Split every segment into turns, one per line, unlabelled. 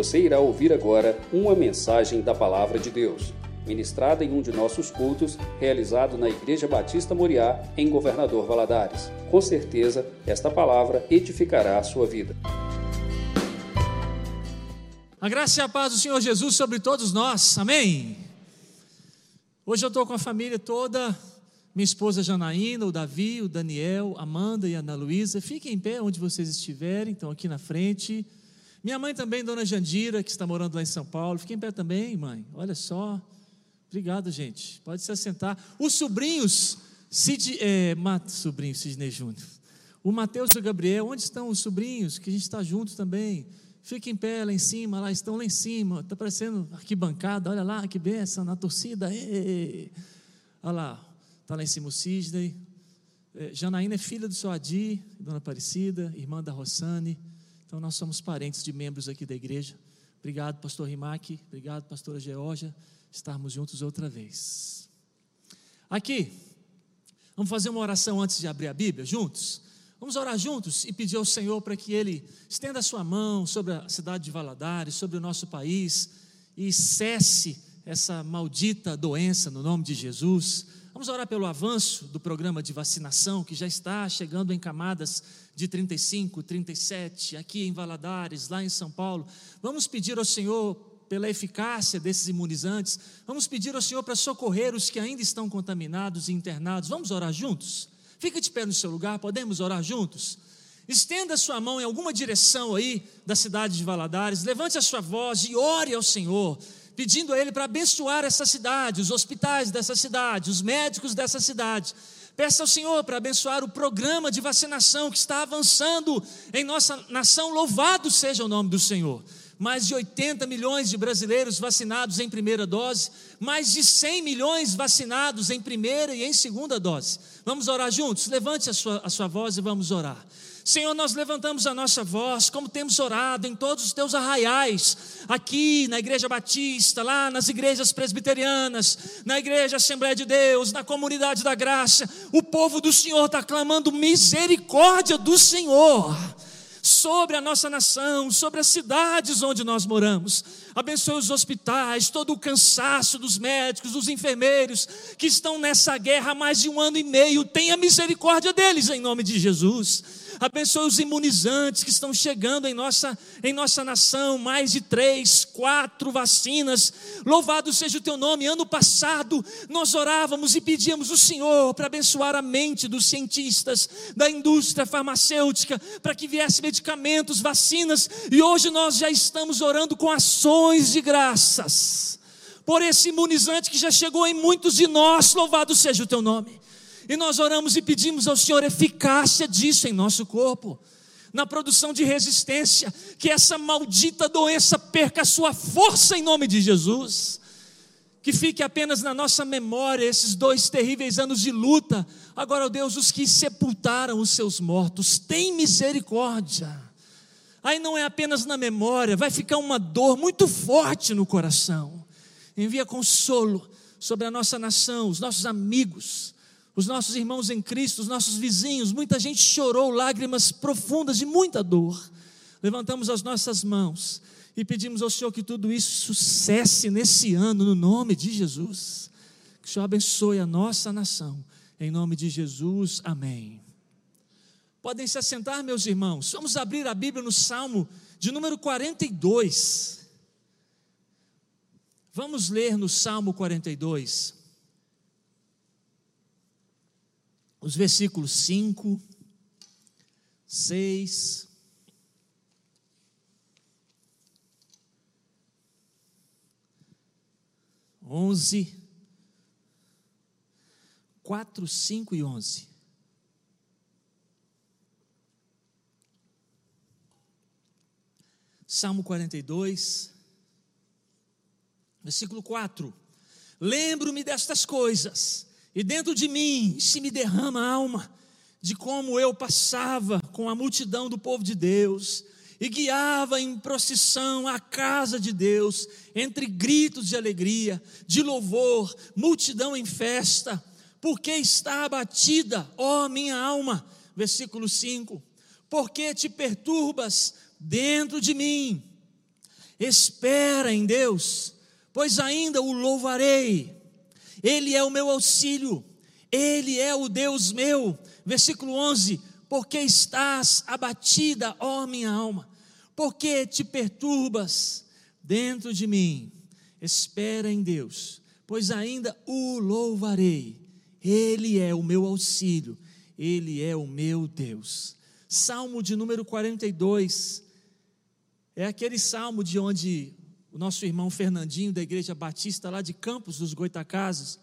Você irá ouvir agora uma mensagem da Palavra de Deus, ministrada em um de nossos cultos, realizado na Igreja Batista Moriá, em Governador Valadares. Com certeza, esta palavra edificará a sua vida.
A graça e a paz do Senhor Jesus sobre todos nós, amém? Hoje eu estou com a família toda, minha esposa Janaína, o Davi, o Daniel, Amanda e a Ana Luísa. Fiquem em pé onde vocês estiverem, estão aqui na frente. Minha mãe também, Dona Jandira, que está morando lá em São Paulo. Fiquem em pé também, mãe. Olha só. Obrigado, gente. Pode se assentar. Os sobrinhos, Cid, é, Mat, sobrinho Sidney Júnior. O Mateus e o Gabriel, onde estão os sobrinhos? Que a gente está junto também. Fiquem em pé lá em cima, lá estão lá em cima. Está parecendo arquibancada, olha lá, que benção, na torcida. Olha lá, está lá em cima o Sidney. É, Janaína é filha do seu Adi, Dona Aparecida, irmã da Rossane. Então nós somos parentes de membros aqui da igreja. Obrigado, pastor Rimac. Obrigado, pastora Georgia. Estarmos juntos outra vez. Aqui, vamos fazer uma oração antes de abrir a Bíblia, juntos? Vamos orar juntos e pedir ao Senhor para que Ele estenda a sua mão sobre a cidade de Valadares, sobre o nosso país e cesse essa maldita doença no nome de Jesus. Vamos orar pelo avanço do programa de vacinação que já está chegando em camadas de 35, 37, aqui em Valadares, lá em São Paulo. Vamos pedir ao Senhor pela eficácia desses imunizantes. Vamos pedir ao Senhor para socorrer os que ainda estão contaminados e internados. Vamos orar juntos? Fica de pé no seu lugar, podemos orar juntos? Estenda a sua mão em alguma direção aí da cidade de Valadares, levante a sua voz e ore ao Senhor pedindo a Ele para abençoar essa cidade, os hospitais dessa cidade, os médicos dessa cidade. Peça ao Senhor para abençoar o programa de vacinação que está avançando em nossa nação. Louvado seja o nome do Senhor. Mais de 80 milhões de brasileiros vacinados em primeira dose, mais de 100 milhões vacinados em primeira e em segunda dose. Vamos orar juntos? Levante a sua, a sua voz e vamos orar. Senhor, nós levantamos a nossa voz, como temos orado em todos os teus arraiais, aqui na Igreja Batista, lá nas igrejas presbiterianas, na Igreja Assembleia de Deus, na Comunidade da Graça. O povo do Senhor está clamando misericórdia do Senhor sobre a nossa nação, sobre as cidades onde nós moramos. Abençoe os hospitais, todo o cansaço dos médicos, dos enfermeiros que estão nessa guerra há mais de um ano e meio. Tenha misericórdia deles em nome de Jesus abençoe os imunizantes que estão chegando em nossa, em nossa nação, mais de três, quatro vacinas. Louvado seja o teu nome. Ano passado nós orávamos e pedíamos o Senhor para abençoar a mente dos cientistas, da indústria farmacêutica, para que viesse medicamentos, vacinas, e hoje nós já estamos orando com ações de graças por esse imunizante que já chegou em muitos de nós. Louvado seja o teu nome. E nós oramos e pedimos ao Senhor eficácia disso em nosso corpo, na produção de resistência, que essa maldita doença perca a sua força em nome de Jesus. Que fique apenas na nossa memória esses dois terríveis anos de luta. Agora, ó Deus, os que sepultaram os seus mortos, tem misericórdia. Aí não é apenas na memória, vai ficar uma dor muito forte no coração. Envia consolo sobre a nossa nação, os nossos amigos, os nossos irmãos em Cristo, os nossos vizinhos, muita gente chorou lágrimas profundas de muita dor. Levantamos as nossas mãos e pedimos ao Senhor que tudo isso cesse nesse ano, no nome de Jesus. Que o Senhor abençoe a nossa nação, em nome de Jesus, amém. Podem se assentar, meus irmãos. Vamos abrir a Bíblia no Salmo de número 42. Vamos ler no Salmo 42. Os versículos 5, 6, onze, quatro, cinco e onze. Salmo 42, versículo 4. Lembro-me destas coisas e dentro de mim se me derrama a alma de como eu passava com a multidão do povo de Deus e guiava em procissão a casa de Deus, entre gritos de alegria, de louvor, multidão em festa, porque está abatida, ó minha alma. Versículo 5: Porque te perturbas dentro de mim, Espera em Deus, pois ainda o louvarei. Ele é o meu auxílio, ele é o Deus meu. Versículo 11: Porque estás abatida, ó minha alma, porque te perturbas dentro de mim. Espera em Deus, pois ainda o louvarei. Ele é o meu auxílio, ele é o meu Deus. Salmo de número 42 é aquele salmo de onde o nosso irmão Fernandinho, da Igreja Batista, lá de Campos dos Goitacazes,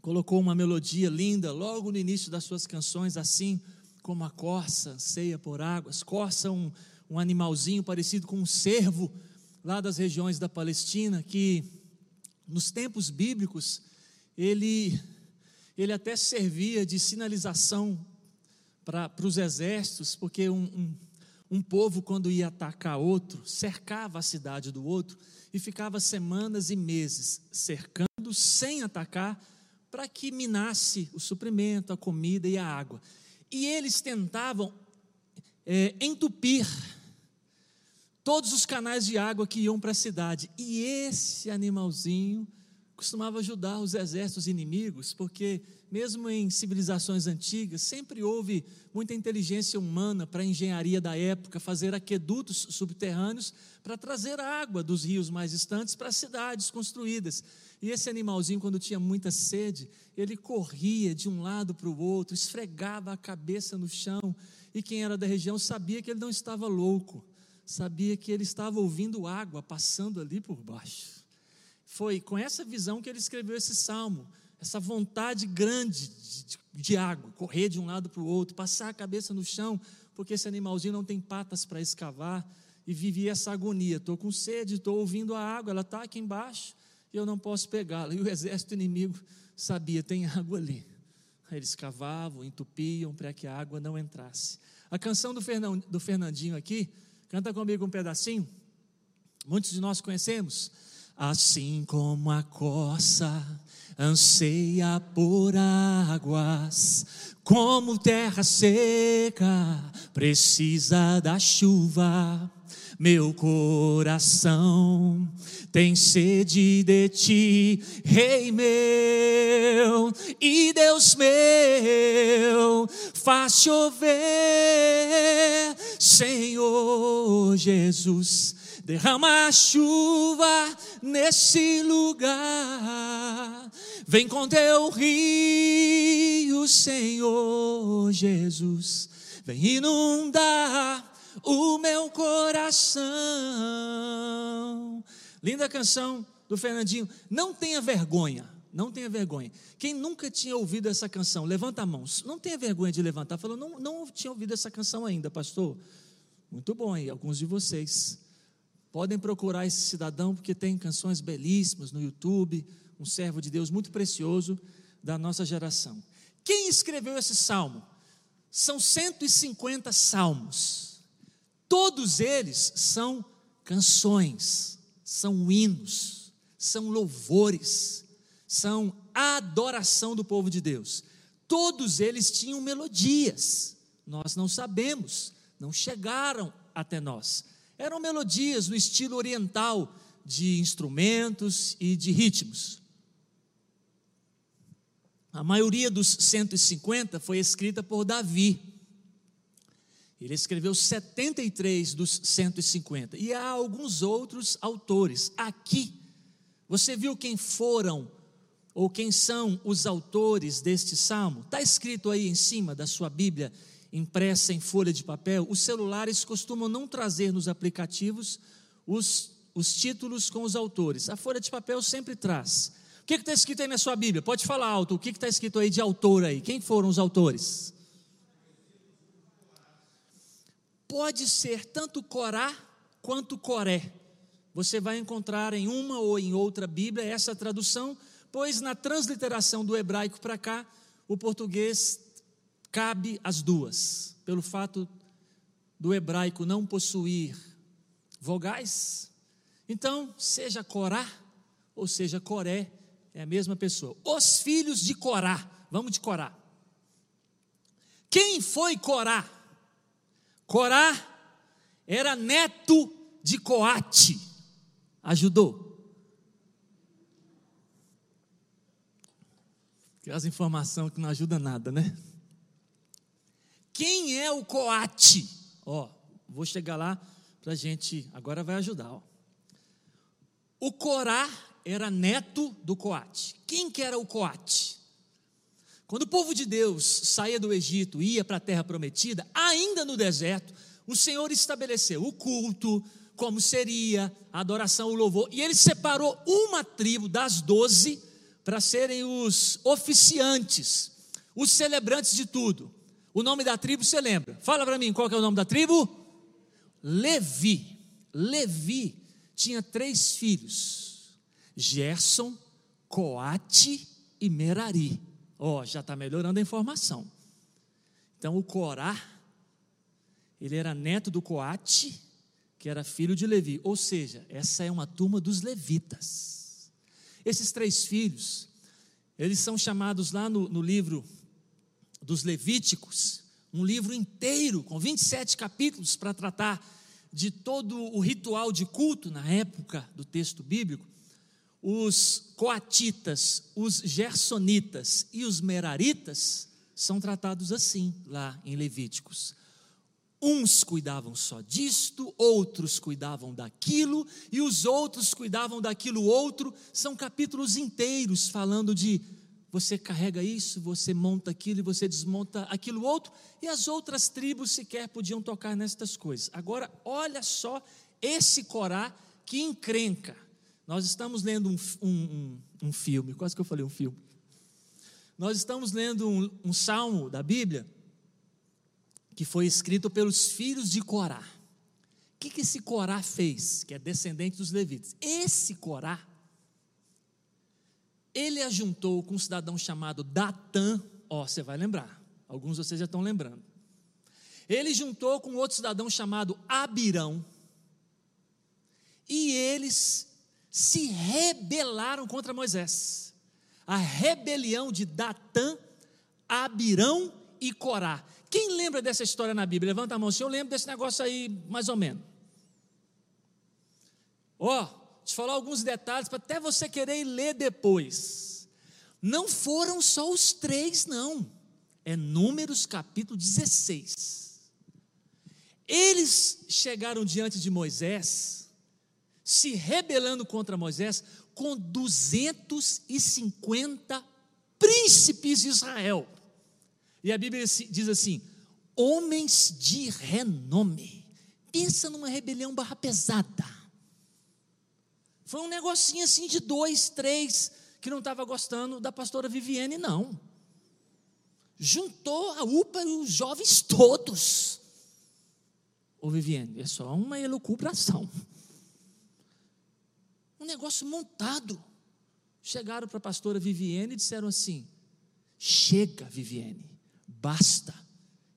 colocou uma melodia linda logo no início das suas canções, assim como a corça anseia por águas. Corça, um, um animalzinho parecido com um cervo, lá das regiões da Palestina, que nos tempos bíblicos ele, ele até servia de sinalização para os exércitos, porque um, um, um povo, quando ia atacar outro, cercava a cidade do outro e ficava semanas e meses cercando sem atacar, para que minasse o suprimento, a comida e a água. E eles tentavam é, entupir todos os canais de água que iam para a cidade. E esse animalzinho costumava ajudar os exércitos inimigos, porque mesmo em civilizações antigas, sempre houve muita inteligência humana para a engenharia da época, fazer aquedutos subterrâneos para trazer água dos rios mais distantes para as cidades construídas. E esse animalzinho, quando tinha muita sede, ele corria de um lado para o outro, esfregava a cabeça no chão, e quem era da região sabia que ele não estava louco, sabia que ele estava ouvindo água passando ali por baixo. Foi com essa visão que ele escreveu esse salmo, essa vontade grande de, de água, correr de um lado para o outro, passar a cabeça no chão, porque esse animalzinho não tem patas para escavar, e vivia essa agonia: estou com sede, estou ouvindo a água, ela está aqui embaixo, e eu não posso pegá-la. E o exército inimigo sabia: tem água ali. Eles cavavam, entupiam para que a água não entrasse. A canção do Fernandinho aqui, canta comigo um pedacinho. Muitos de nós conhecemos. Assim como a coça anseia por águas, como terra seca precisa da chuva. Meu coração tem sede de ti, Rei meu e Deus meu, faz chover, Senhor Jesus derrama a chuva nesse lugar. Vem com teu rio, Senhor Jesus. Vem inundar o meu coração. Linda canção do Fernandinho. Não tenha vergonha. Não tenha vergonha. Quem nunca tinha ouvido essa canção, levanta a mão. Não tenha vergonha de levantar. Falou, não, não tinha ouvido essa canção ainda, pastor. Muito bom aí, alguns de vocês. Podem procurar esse cidadão, porque tem canções belíssimas no YouTube, um servo de Deus muito precioso da nossa geração. Quem escreveu esse salmo? São 150 salmos. Todos eles são canções, são hinos, são louvores, são adoração do povo de Deus. Todos eles tinham melodias. Nós não sabemos, não chegaram até nós eram melodias no estilo oriental de instrumentos e de ritmos. A maioria dos 150 foi escrita por Davi. Ele escreveu 73 dos 150. E há alguns outros autores. Aqui, você viu quem foram ou quem são os autores deste salmo? Está escrito aí em cima da sua Bíblia impressa em folha de papel, os celulares costumam não trazer nos aplicativos os, os títulos com os autores. A folha de papel sempre traz. O que está escrito aí na sua Bíblia? Pode falar alto. O que está escrito aí de autor aí? Quem foram os autores? Pode ser tanto Corá quanto Coré. Você vai encontrar em uma ou em outra Bíblia essa tradução, pois na transliteração do hebraico para cá, o português cabe as duas, pelo fato do hebraico não possuir vogais. Então, seja Corá ou seja Coré, é a mesma pessoa. Os filhos de Corá, vamos de Corá. Quem foi Corá? Corá era neto de Coate ajudou? Aquelas informações que não ajudam nada, né? É o Coate? Ó, vou chegar lá para a gente, agora vai ajudar. Ó. O Corá era neto do Coate. Quem que era o Coate? Quando o povo de Deus saía do Egito e ia para a terra prometida, ainda no deserto, o Senhor estabeleceu o culto, como seria a adoração, o louvor, e ele separou uma tribo das doze para serem os oficiantes, os celebrantes de tudo. O nome da tribo você lembra? Fala para mim, qual é o nome da tribo? Levi. Levi tinha três filhos: Gerson, Coate e Merari. Ó, oh, já está melhorando a informação. Então o Corá, ele era neto do Coate, que era filho de Levi. Ou seja, essa é uma turma dos levitas. Esses três filhos, eles são chamados lá no, no livro dos Levíticos, um livro inteiro, com 27 capítulos, para tratar de todo o ritual de culto na época do texto bíblico. Os coatitas, os gersonitas e os meraritas são tratados assim lá em Levíticos. Uns cuidavam só disto, outros cuidavam daquilo, e os outros cuidavam daquilo outro. São capítulos inteiros falando de você carrega isso, você monta aquilo e você desmonta aquilo outro, e as outras tribos sequer podiam tocar nestas coisas. Agora, olha só esse Corá que encrenca. Nós estamos lendo um, um, um, um filme, quase que eu falei um filme. Nós estamos lendo um, um salmo da Bíblia que foi escrito pelos filhos de Corá. O que, que esse Corá fez, que é descendente dos levitas? Esse Corá ele ajuntou com um cidadão chamado Datã, ó, você vai lembrar, alguns de vocês já estão lembrando. Ele juntou com outro cidadão chamado Abirão, e eles se rebelaram contra Moisés. A rebelião de Datã, Abirão e Corá. Quem lembra dessa história na Bíblia? Levanta a mão, se eu lembro desse negócio aí, mais ou menos. Ó, oh, te falar alguns detalhes para até você querer ler depois. Não foram só os três, não. É Números capítulo 16. Eles chegaram diante de Moisés, se rebelando contra Moisés, com 250 príncipes de Israel. E a Bíblia diz assim: homens de renome. Pensa numa rebelião barra pesada. Foi um negocinho assim de dois, três, que não estava gostando da pastora Viviane, não. Juntou a UPA e os jovens todos. Ô Viviane, é só uma elucubração. Um negócio montado. Chegaram para a pastora Viviane e disseram assim: Chega, Viviane, basta.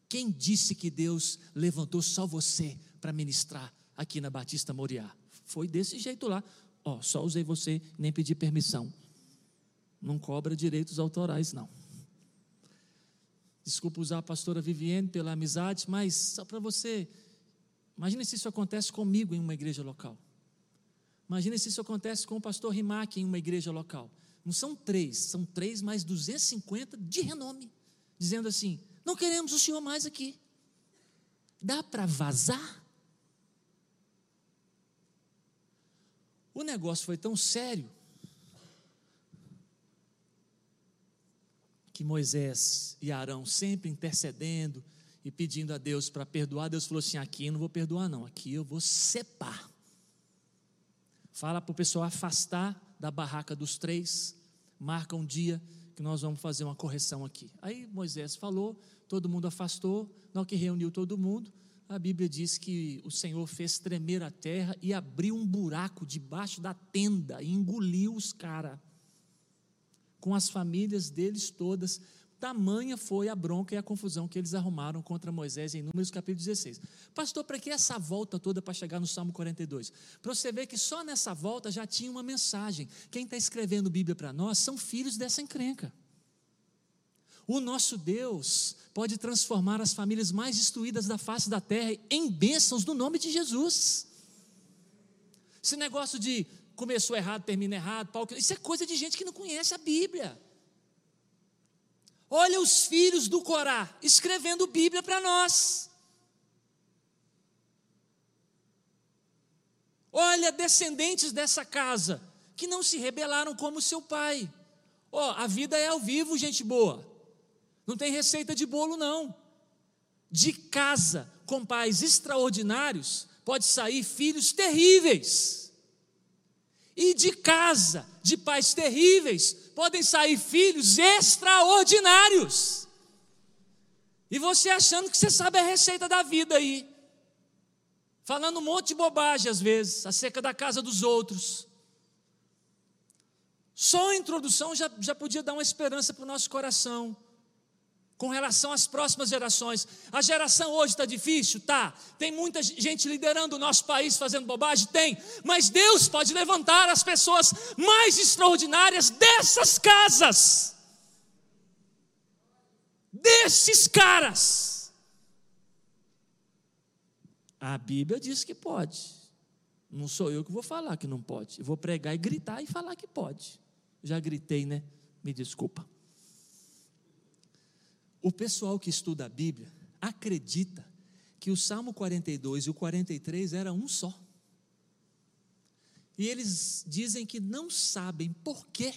Quem disse que Deus levantou só você para ministrar aqui na Batista Moriá? Foi desse jeito lá. Ó, só usei você, nem pedi permissão. Não cobra direitos autorais, não. Desculpa usar a pastora Viviane pela amizade, mas só para você. Imagine se isso acontece comigo em uma igreja local. Imagine se isso acontece com o pastor Rimac em uma igreja local. Não são três, são três mais 250 de renome, dizendo assim: não queremos o senhor mais aqui. Dá para vazar? O negócio foi tão sério que Moisés e Arão sempre intercedendo e pedindo a Deus para perdoar, Deus falou assim: aqui eu não vou perdoar, não, aqui eu vou separar. Fala para o pessoal afastar da barraca dos três, marca um dia que nós vamos fazer uma correção aqui. Aí Moisés falou, todo mundo afastou, na que reuniu todo mundo, a Bíblia diz que o Senhor fez tremer a terra e abriu um buraco debaixo da tenda e engoliu os caras, com as famílias deles todas. Tamanha foi a bronca e a confusão que eles arrumaram contra Moisés em Números capítulo 16. Pastor, para que essa volta toda para chegar no Salmo 42? Para você ver que só nessa volta já tinha uma mensagem. Quem está escrevendo Bíblia para nós são filhos dessa encrenca. O nosso Deus pode transformar as famílias mais destruídas da face da terra em bênçãos no nome de Jesus. Esse negócio de começou errado, termina errado, isso é coisa de gente que não conhece a Bíblia. Olha os filhos do Corá escrevendo Bíblia para nós. Olha descendentes dessa casa que não se rebelaram como seu pai. Ó, oh, a vida é ao vivo, gente boa. Não tem receita de bolo não. De casa com pais extraordinários pode sair filhos terríveis. E de casa de pais terríveis podem sair filhos extraordinários. E você achando que você sabe a receita da vida aí, falando um monte de bobagem às vezes, acerca da casa dos outros. Só a introdução já, já podia dar uma esperança para o nosso coração com relação às próximas gerações. A geração hoje está difícil? Tá. Tem muita gente liderando o nosso país fazendo bobagem? Tem. Mas Deus pode levantar as pessoas mais extraordinárias dessas casas. Desses caras. A Bíblia diz que pode. Não sou eu que vou falar que não pode. Eu vou pregar e gritar e falar que pode. Já gritei, né? Me desculpa. O pessoal que estuda a Bíblia acredita que o Salmo 42 e o 43 era um só. E eles dizem que não sabem por que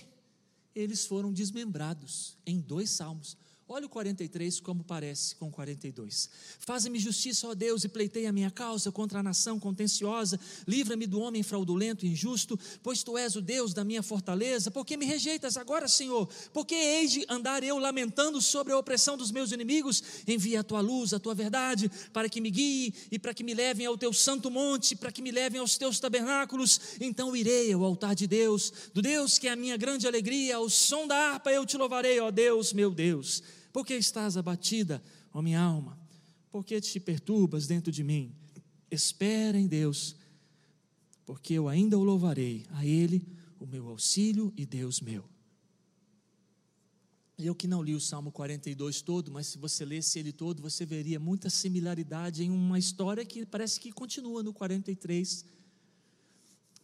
eles foram desmembrados em dois salmos. Olha o 43 como parece com o 42. Faze-me justiça, ó Deus, e pleitei a minha causa contra a nação contenciosa. Livra-me do homem fraudulento e injusto, pois tu és o Deus da minha fortaleza. Por que me rejeitas agora, Senhor? Porque hei de andar eu lamentando sobre a opressão dos meus inimigos? Envia a tua luz, a tua verdade, para que me guie e para que me levem ao teu santo monte, para que me levem aos teus tabernáculos. Então irei ao altar de Deus, do Deus que é a minha grande alegria. Ao som da harpa eu te louvarei, ó Deus, meu Deus. Por que estás abatida, ó minha alma? Por que te perturbas dentro de mim? Espera em Deus, porque eu ainda o louvarei, a Ele, o meu auxílio e Deus meu. Eu que não li o Salmo 42 todo, mas se você lesse ele todo, você veria muita similaridade em uma história que parece que continua no 43.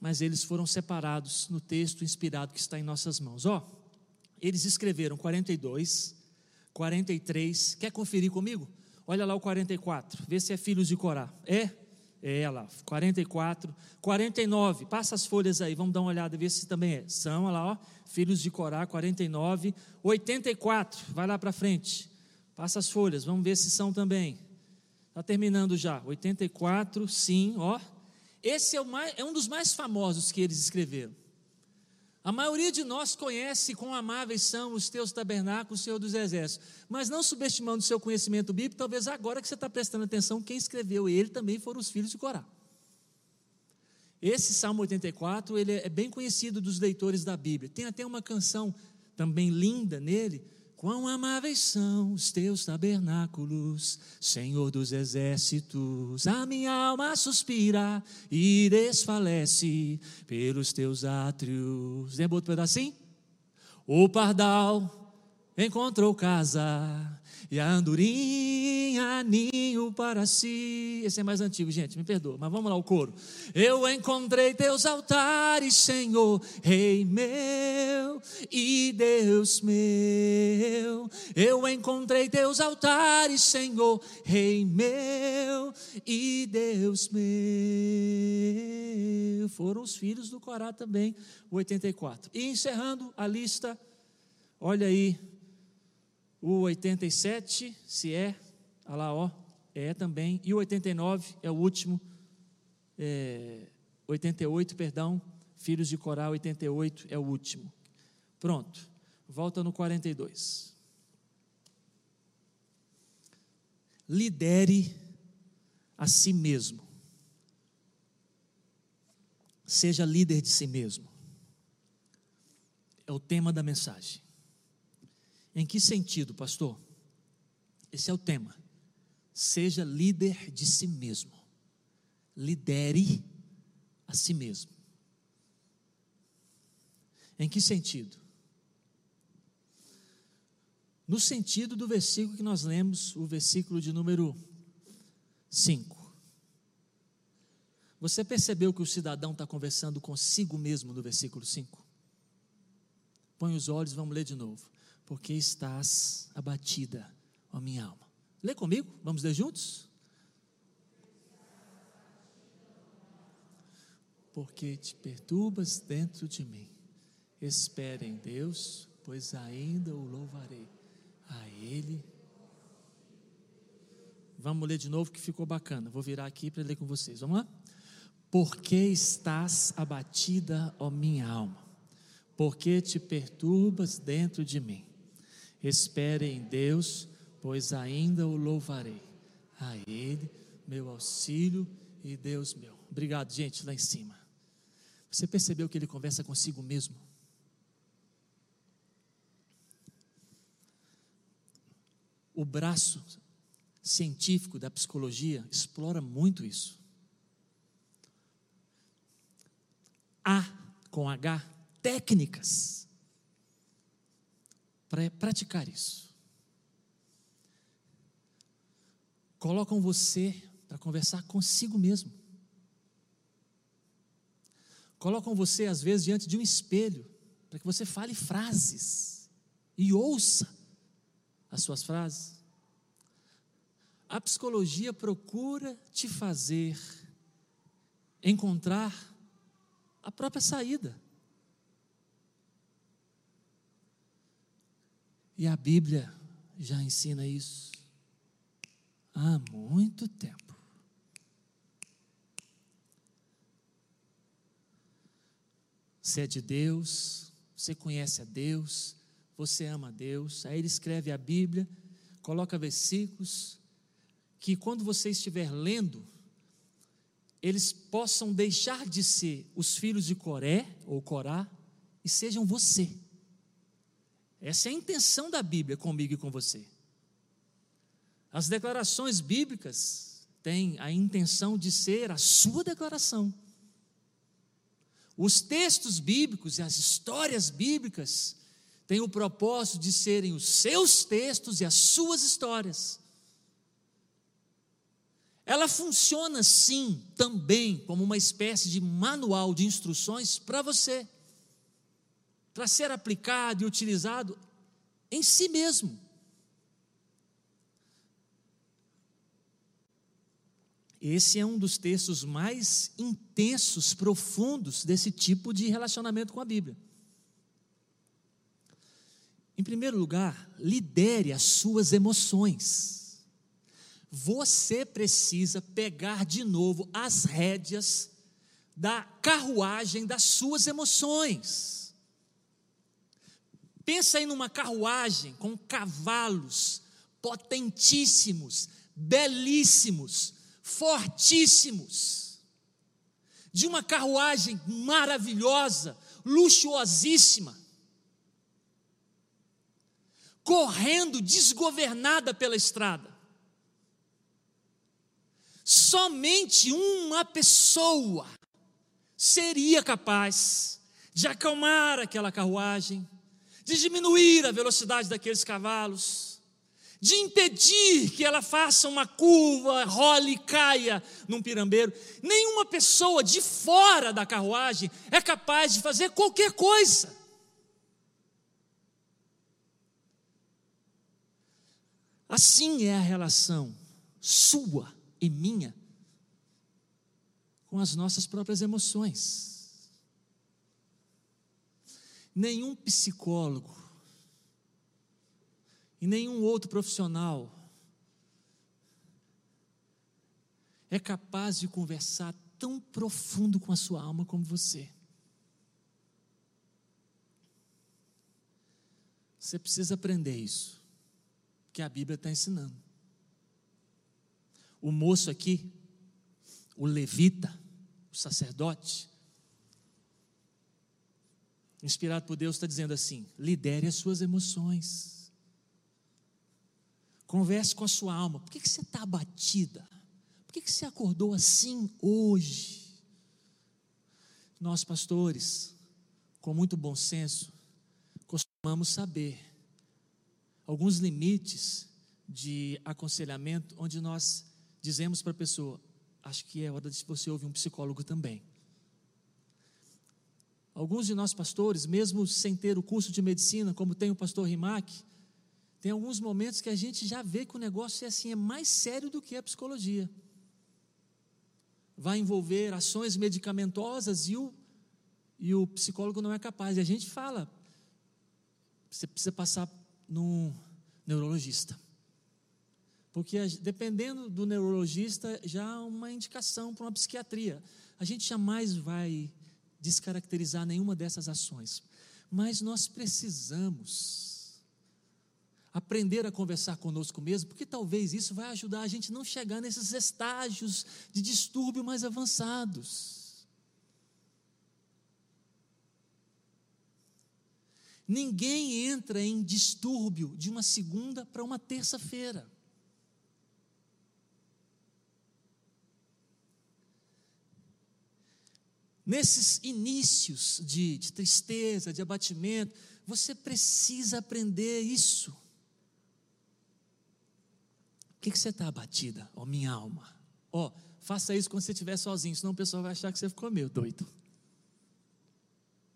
Mas eles foram separados no texto inspirado que está em nossas mãos. Ó, eles escreveram 42, 43. Quer conferir comigo? Olha lá o 44. Vê se é filhos de Corá. É? É lá. 44. 49. Passa as folhas aí. Vamos dar uma olhada, ver se também é. São, olha lá, ó. Filhos de Corá, 49. 84. Vai lá para frente. Passa as folhas. Vamos ver se são também. Está terminando já. 84, sim, ó. Esse é, mais, é um dos mais famosos que eles escreveram. A maioria de nós conhece quão amáveis são os teus tabernáculos, Senhor dos Exércitos. Mas não subestimando o seu conhecimento bíblico, talvez agora que você está prestando atenção, quem escreveu ele também foram os filhos de Corá. Esse Salmo 84, ele é bem conhecido dos leitores da Bíblia. Tem até uma canção também linda nele, Quão amáveis são os teus tabernáculos, Senhor dos exércitos. A minha alma suspira e desfalece pelos teus átrios. Lembra outro pedacinho? O pardal encontrou casa e a andorinha ninho para si. Esse é mais antigo, gente, me perdoa, mas vamos lá o coro. Eu encontrei teus altares, Senhor, Rei meu e Deus meu. Eu encontrei teus altares, Senhor, Rei meu e Deus meu. Foram os filhos do Corá também, o 84. E encerrando a lista, olha aí o 87, se é, olha lá, ó, é também. E o 89 é o último. É, 88, perdão. Filhos de Corá, 88 é o último. Pronto. Volta no 42. Lidere a si mesmo. Seja líder de si mesmo. É o tema da mensagem. Em que sentido, pastor? Esse é o tema. Seja líder de si mesmo. Lidere a si mesmo. Em que sentido? No sentido do versículo que nós lemos, o versículo de número 5. Você percebeu que o cidadão está conversando consigo mesmo no versículo 5? Põe os olhos, vamos ler de novo. Porque estás abatida, ó minha alma. Lê comigo, vamos ler juntos? Porque te perturbas dentro de mim. Espere em Deus, pois ainda o louvarei. A Ele. Vamos ler de novo que ficou bacana. Vou virar aqui para ler com vocês. Vamos lá? Porque estás abatida, ó minha alma? Porque te perturbas dentro de mim? Espere em Deus, pois ainda o louvarei. A Ele, meu auxílio e Deus meu. Obrigado, gente, lá em cima. Você percebeu que ele conversa consigo mesmo? O braço científico da psicologia explora muito isso. Há, com H, técnicas para praticar isso. Colocam você para conversar consigo mesmo. Colocam você, às vezes, diante de um espelho, para que você fale frases e ouça as suas frases. A psicologia procura te fazer encontrar a própria saída. E a Bíblia já ensina isso há muito tempo. Você é de Deus, você conhece a Deus, você ama a Deus. Aí ele escreve a Bíblia, coloca versículos que quando você estiver lendo, eles possam deixar de ser os filhos de Coré ou Corá e sejam você. Essa é a intenção da Bíblia comigo e com você. As declarações bíblicas têm a intenção de ser a sua declaração. Os textos bíblicos e as histórias bíblicas têm o propósito de serem os seus textos e as suas histórias ela funciona sim também como uma espécie de manual de instruções para você, para ser aplicado e utilizado em si mesmo. Esse é um dos textos mais intensos, profundos desse tipo de relacionamento com a Bíblia. Em primeiro lugar, lidere as suas emoções você precisa pegar de novo as rédeas da carruagem das suas emoções. Pensa aí numa carruagem com cavalos potentíssimos, belíssimos, fortíssimos. De uma carruagem maravilhosa, luxuosíssima, correndo desgovernada pela estrada. Somente uma pessoa seria capaz de acalmar aquela carruagem, de diminuir a velocidade daqueles cavalos, de impedir que ela faça uma curva, role e caia num pirambeiro. Nenhuma pessoa de fora da carruagem é capaz de fazer qualquer coisa. Assim é a relação sua e minha com as nossas próprias emoções. Nenhum psicólogo e nenhum outro profissional é capaz de conversar tão profundo com a sua alma como você. Você precisa aprender isso, que a Bíblia está ensinando o moço aqui, o levita, o sacerdote, inspirado por Deus, está dizendo assim: lidere as suas emoções, converse com a sua alma. Por que, que você está abatida? Por que, que você acordou assim hoje? Nós, pastores, com muito bom senso, costumamos saber alguns limites de aconselhamento onde nós dizemos para a pessoa: acho que é hora de você ouvir um psicólogo também. Alguns de nós pastores, mesmo sem ter o curso de medicina, como tem o pastor Rimac, tem alguns momentos que a gente já vê que o negócio é assim, é mais sério do que a psicologia. Vai envolver ações medicamentosas e o, e o psicólogo não é capaz. E a gente fala, você precisa passar num neurologista. Porque dependendo do neurologista, já há uma indicação para uma psiquiatria. A gente jamais vai descaracterizar nenhuma dessas ações. Mas nós precisamos aprender a conversar conosco mesmo, porque talvez isso vai ajudar a gente não chegar nesses estágios de distúrbio mais avançados. Ninguém entra em distúrbio de uma segunda para uma terça-feira. Nesses inícios de, de, tristeza, de abatimento, você precisa aprender isso. O que, que você está abatida, ó minha alma? Ó, faça isso quando você estiver sozinho, senão o pessoal vai achar que você ficou meio doido.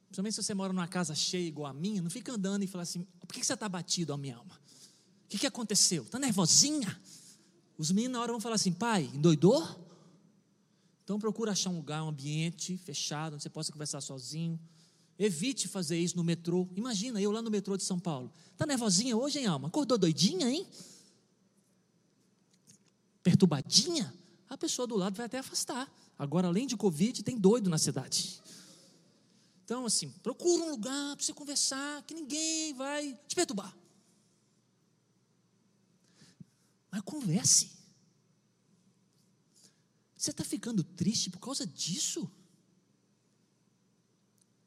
Principalmente se você mora numa casa cheia igual a minha, não fica andando e fala assim: por que você está batido, ó minha alma? O que, que aconteceu? Está nervosinha? Os meninos na hora vão falar assim: pai, endoidou? Então procura achar um lugar, um ambiente fechado, onde você possa conversar sozinho. Evite fazer isso no metrô. Imagina, eu lá no metrô de São Paulo. Está nervosinha hoje, hein, alma? Acordou doidinha, hein? Perturbadinha? A pessoa do lado vai até afastar. Agora, além de Covid, tem doido na cidade. Então, assim, procura um lugar para você conversar, que ninguém vai te perturbar. Mas converse. Você está ficando triste por causa disso?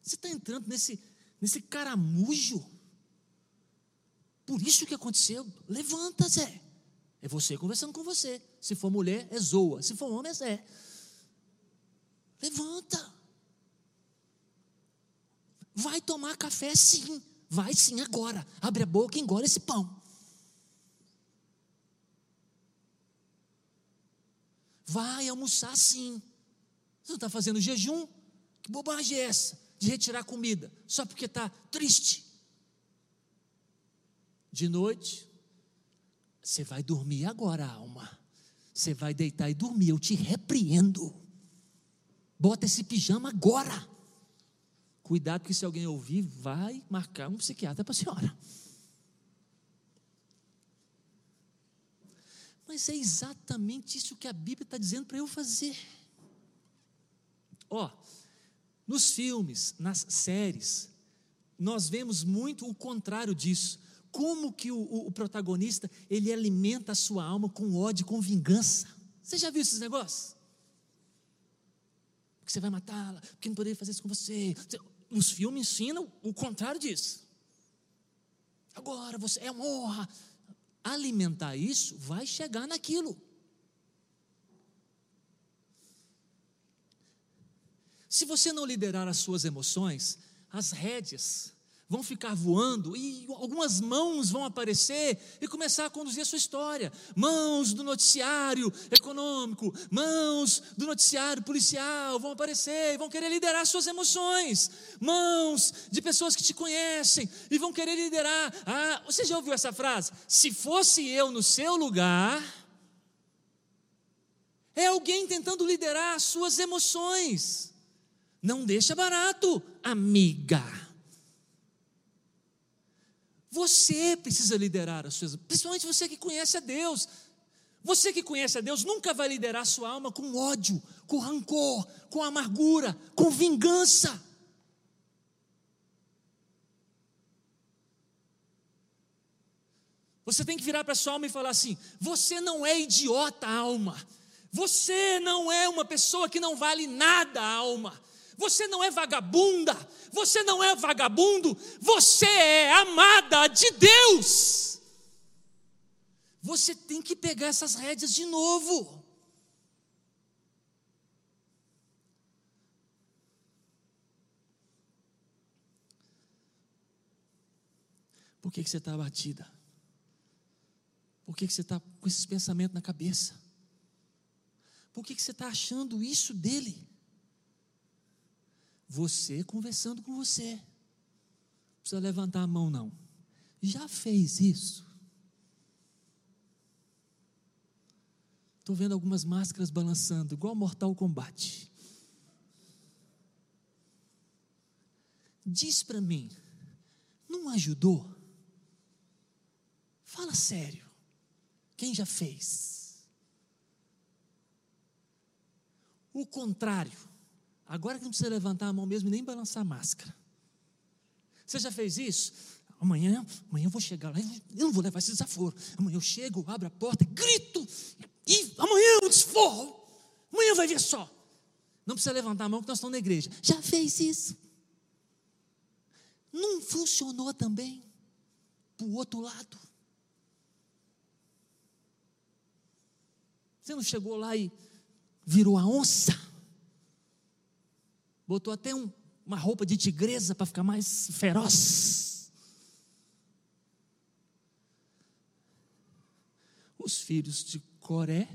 Você está entrando nesse, nesse caramujo? Por isso que aconteceu? Levanta, Zé. É você conversando com você. Se for mulher, é zoa. Se for homem, é Zé. Levanta. Vai tomar café sim. Vai sim agora. Abre a boca e engole esse pão. Vai almoçar sim. Você não está fazendo jejum? Que bobagem é essa? De retirar comida, só porque está triste. De noite, você vai dormir agora, alma. Você vai deitar e dormir. Eu te repreendo. Bota esse pijama agora. Cuidado que se alguém ouvir, vai marcar um psiquiatra para a senhora. Mas é exatamente isso que a Bíblia está dizendo para eu fazer. Ó, nos filmes, nas séries, nós vemos muito o contrário disso. Como que o, o, o protagonista ele alimenta a sua alma com ódio, com vingança. Você já viu esses negócios? Porque você vai matá-la, porque não poderia fazer isso com você os filmes ensinam o contrário disso. Agora você é uma honra. Alimentar isso vai chegar naquilo. Se você não liderar as suas emoções, as rédeas vão ficar voando e algumas mãos vão aparecer e começar a conduzir a sua história. Mãos do noticiário econômico, mãos do noticiário policial vão aparecer e vão querer liderar suas emoções. Mãos de pessoas que te conhecem e vão querer liderar. Ah, você já ouviu essa frase? Se fosse eu no seu lugar, é alguém tentando liderar as suas emoções. Não deixa barato, amiga. Você precisa liderar as suas, principalmente você que conhece a Deus. Você que conhece a Deus nunca vai liderar a sua alma com ódio, com rancor, com amargura, com vingança. Você tem que virar para a sua alma e falar assim: você não é idiota, alma. Você não é uma pessoa que não vale nada, alma. Você não é vagabunda, você não é vagabundo, você é amada de Deus. Você tem que pegar essas rédeas de novo. Por que, que você está abatida? Por que, que você está com esses pensamentos na cabeça? Por que, que você está achando isso dele? Você conversando com você. Não precisa levantar a mão, não. Já fez isso? Estou vendo algumas máscaras balançando, igual Mortal Kombat. Diz para mim, não ajudou? Fala sério. Quem já fez? O contrário. Agora que não precisa levantar a mão mesmo e nem balançar a máscara. Você já fez isso? Amanhã, amanhã eu vou chegar lá, eu não vou levar esse desaforo. Amanhã eu chego, abro a porta, grito, e amanhã eu desforro. Amanhã vai ver só. Não precisa levantar a mão que nós estamos na igreja. Já fez isso? Não funcionou também para o outro lado. Você não chegou lá e virou a onça? Botou até um, uma roupa de tigresa para ficar mais feroz. Os filhos de Coré,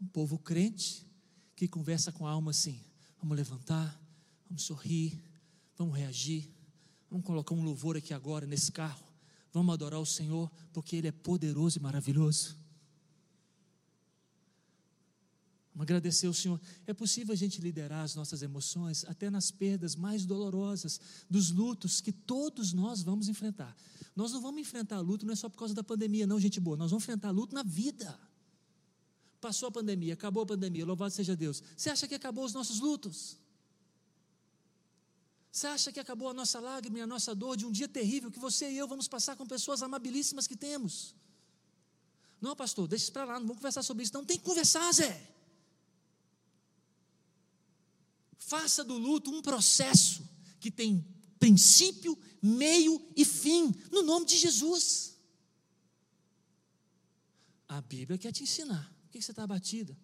um povo crente, que conversa com a alma assim: vamos levantar, vamos sorrir, vamos reagir, vamos colocar um louvor aqui agora nesse carro, vamos adorar o Senhor, porque Ele é poderoso e maravilhoso. Vamos agradecer ao Senhor. É possível a gente liderar as nossas emoções até nas perdas mais dolorosas, dos lutos que todos nós vamos enfrentar. Nós não vamos enfrentar luto não é só por causa da pandemia, não, gente boa. Nós vamos enfrentar luto na vida. Passou a pandemia, acabou a pandemia, louvado seja Deus. Você acha que acabou os nossos lutos? Você acha que acabou a nossa lágrima e a nossa dor de um dia terrível que você e eu vamos passar com pessoas amabilíssimas que temos? Não, pastor, deixa isso para lá, não vamos conversar sobre isso. Não tem que conversar, Zé. Faça do luto um processo que tem princípio, meio e fim, no nome de Jesus. A Bíblia quer te ensinar. Por que você está abatida?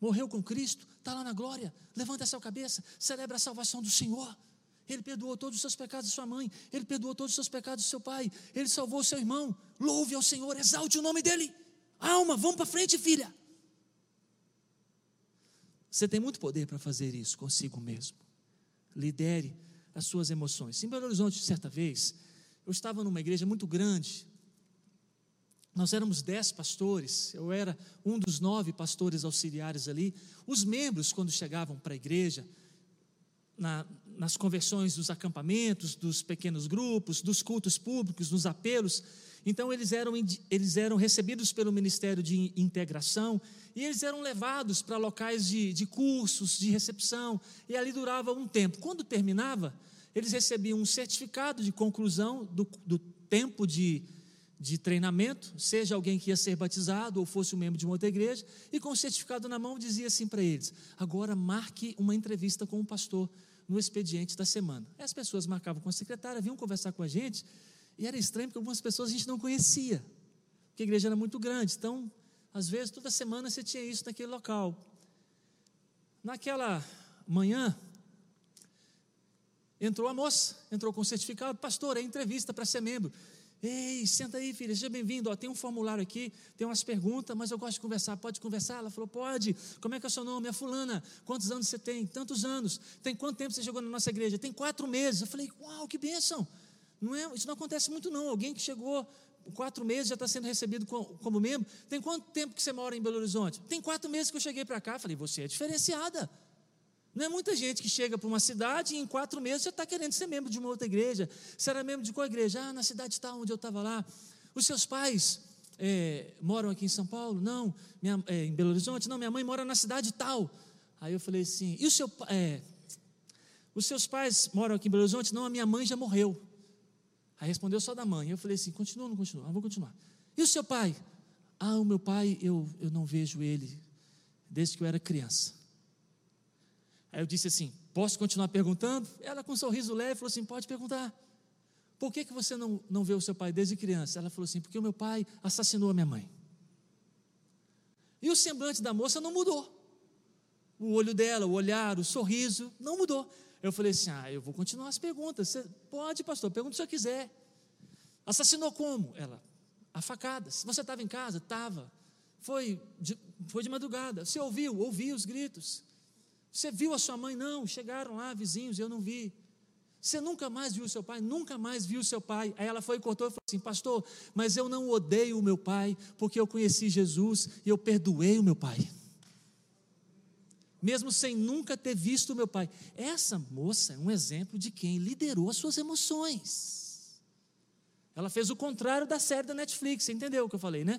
Morreu com Cristo, está lá na glória. Levanta essa cabeça, celebra a salvação do Senhor. Ele perdoou todos os seus pecados de sua mãe, ele perdoou todos os seus pecados de seu pai, ele salvou seu irmão. Louve ao Senhor, exalte o nome dele. Alma, vamos para frente, filha. Você tem muito poder para fazer isso consigo mesmo. Lidere as suas emoções. Em Belo Horizonte, certa vez, eu estava numa igreja muito grande. Nós éramos dez pastores, eu era um dos nove pastores auxiliares ali. Os membros, quando chegavam para a igreja, na, nas conversões dos acampamentos, dos pequenos grupos, dos cultos públicos, nos apelos, então eles eram, eles eram recebidos pelo Ministério de Integração e eles eram levados para locais de, de cursos, de recepção, e ali durava um tempo. Quando terminava, eles recebiam um certificado de conclusão do, do tempo de, de treinamento, seja alguém que ia ser batizado ou fosse um membro de uma outra igreja, e com o certificado na mão dizia assim para eles: agora marque uma entrevista com o pastor no expediente da semana. As pessoas marcavam com a secretária, vinham conversar com a gente, e era estranho porque algumas pessoas a gente não conhecia, porque a igreja era muito grande. Então, às vezes, toda semana você tinha isso naquele local. Naquela manhã, entrou a moça, entrou com o certificado, pastor, é entrevista para ser membro. Ei, senta aí, filha, seja bem-vindo. Tem um formulário aqui, tem umas perguntas, mas eu gosto de conversar. Pode conversar? Ela falou: Pode. Como é que é o seu nome? É Fulana. Quantos anos você tem? Tantos anos. Tem quanto tempo você chegou na nossa igreja? Tem quatro meses. Eu falei: Uau, que bênção. Não é, isso não acontece muito, não. Alguém que chegou quatro meses já está sendo recebido como membro. Tem quanto tempo que você mora em Belo Horizonte? Tem quatro meses que eu cheguei para cá. Falei, você é diferenciada. Não é muita gente que chega para uma cidade e em quatro meses já está querendo ser membro de uma outra igreja. Você era membro de qual igreja? Ah, na cidade tal, onde eu estava lá. Os seus pais é, moram aqui em São Paulo? Não. Minha, é, em Belo Horizonte? Não, minha mãe mora na cidade tal. Aí eu falei assim, e o seu é, os seus pais moram aqui em Belo Horizonte? Não, a minha mãe já morreu. Aí respondeu só da mãe. Eu falei assim: continua ou não continua? Ah, vou continuar. E o seu pai? Ah, o meu pai, eu, eu não vejo ele desde que eu era criança. Aí eu disse assim: posso continuar perguntando? Ela, com um sorriso leve, falou assim: pode perguntar. Por que, que você não, não vê o seu pai desde criança? Ela falou assim: porque o meu pai assassinou a minha mãe. E o semblante da moça não mudou. O olho dela, o olhar, o sorriso, não mudou. Eu falei assim: ah, eu vou continuar as perguntas. Você pode, pastor, pergunta se eu quiser. Assassinou como? Ela, a facadas. Você estava em casa? Estava. Foi de, Foi de madrugada. Você ouviu? Ouvi os gritos. Você viu a sua mãe? Não, chegaram lá vizinhos, eu não vi. Você nunca mais viu seu pai? Nunca mais viu seu pai. Aí ela foi e cortou e falou assim: Pastor, mas eu não odeio o meu pai, porque eu conheci Jesus e eu perdoei o meu pai. Mesmo sem nunca ter visto meu pai. Essa moça é um exemplo de quem liderou as suas emoções. Ela fez o contrário da série da Netflix. Entendeu o que eu falei, né?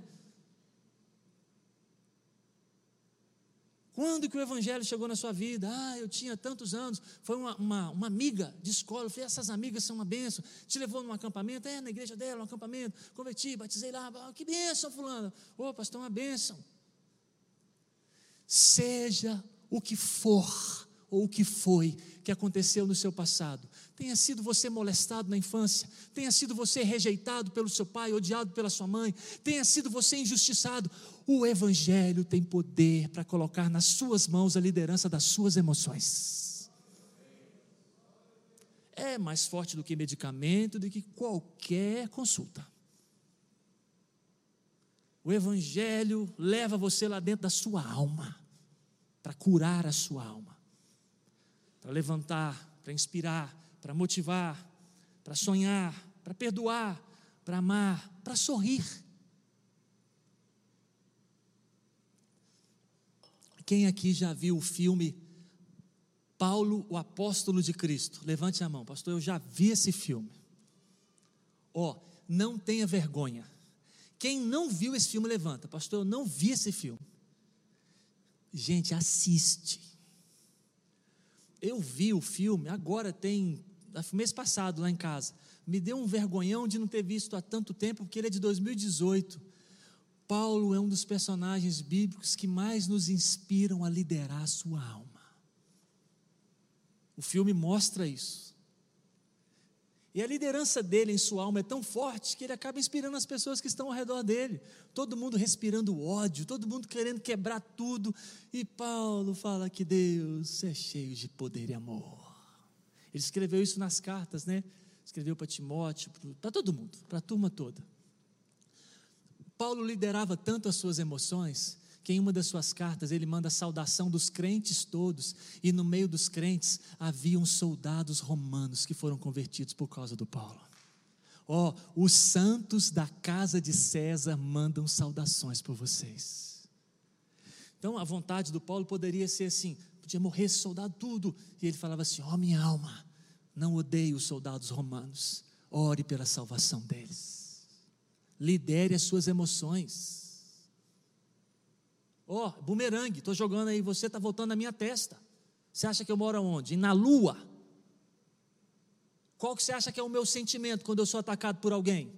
Quando que o Evangelho chegou na sua vida? Ah, eu tinha tantos anos. Foi uma, uma, uma amiga de escola. Eu falei, essas amigas são uma bênção. Te levou num acampamento? É, na igreja dela, um acampamento. Converti, batizei lá. Ah, que bênção, fulano. Ô, oh, pastor, uma bênção. Seja o que for ou o que foi que aconteceu no seu passado. Tenha sido você molestado na infância, tenha sido você rejeitado pelo seu pai, odiado pela sua mãe, tenha sido você injustiçado. O Evangelho tem poder para colocar nas suas mãos a liderança das suas emoções. É mais forte do que medicamento, do que qualquer consulta. O Evangelho leva você lá dentro da sua alma, para curar a sua alma para levantar, para inspirar, para motivar, para sonhar, para perdoar, para amar, para sorrir. Quem aqui já viu o filme Paulo, o apóstolo de Cristo? Levante a mão, pastor, eu já vi esse filme. Ó, oh, não tenha vergonha. Quem não viu esse filme, levanta. Pastor, eu não vi esse filme. Gente, assiste eu vi o filme, agora tem, mês passado lá em casa, me deu um vergonhão de não ter visto há tanto tempo, porque ele é de 2018. Paulo é um dos personagens bíblicos que mais nos inspiram a liderar a sua alma. O filme mostra isso. E a liderança dele em sua alma é tão forte que ele acaba inspirando as pessoas que estão ao redor dele. Todo mundo respirando ódio, todo mundo querendo quebrar tudo. E Paulo fala que Deus é cheio de poder e amor. Ele escreveu isso nas cartas, né? Escreveu para Timóteo, para todo mundo, para a turma toda. Paulo liderava tanto as suas emoções que em uma das suas cartas ele manda a saudação dos crentes todos, e no meio dos crentes haviam soldados romanos que foram convertidos por causa do Paulo. Ó, oh, os santos da casa de César mandam saudações por vocês. Então a vontade do Paulo poderia ser assim: podia morrer soldado tudo, e ele falava assim: ó, oh, minha alma, não odeie os soldados romanos, ore pela salvação deles, lidere as suas emoções Ó, oh, bumerangue, estou jogando aí, você está voltando na minha testa. Você acha que eu moro onde? Na lua. Qual que você acha que é o meu sentimento quando eu sou atacado por alguém?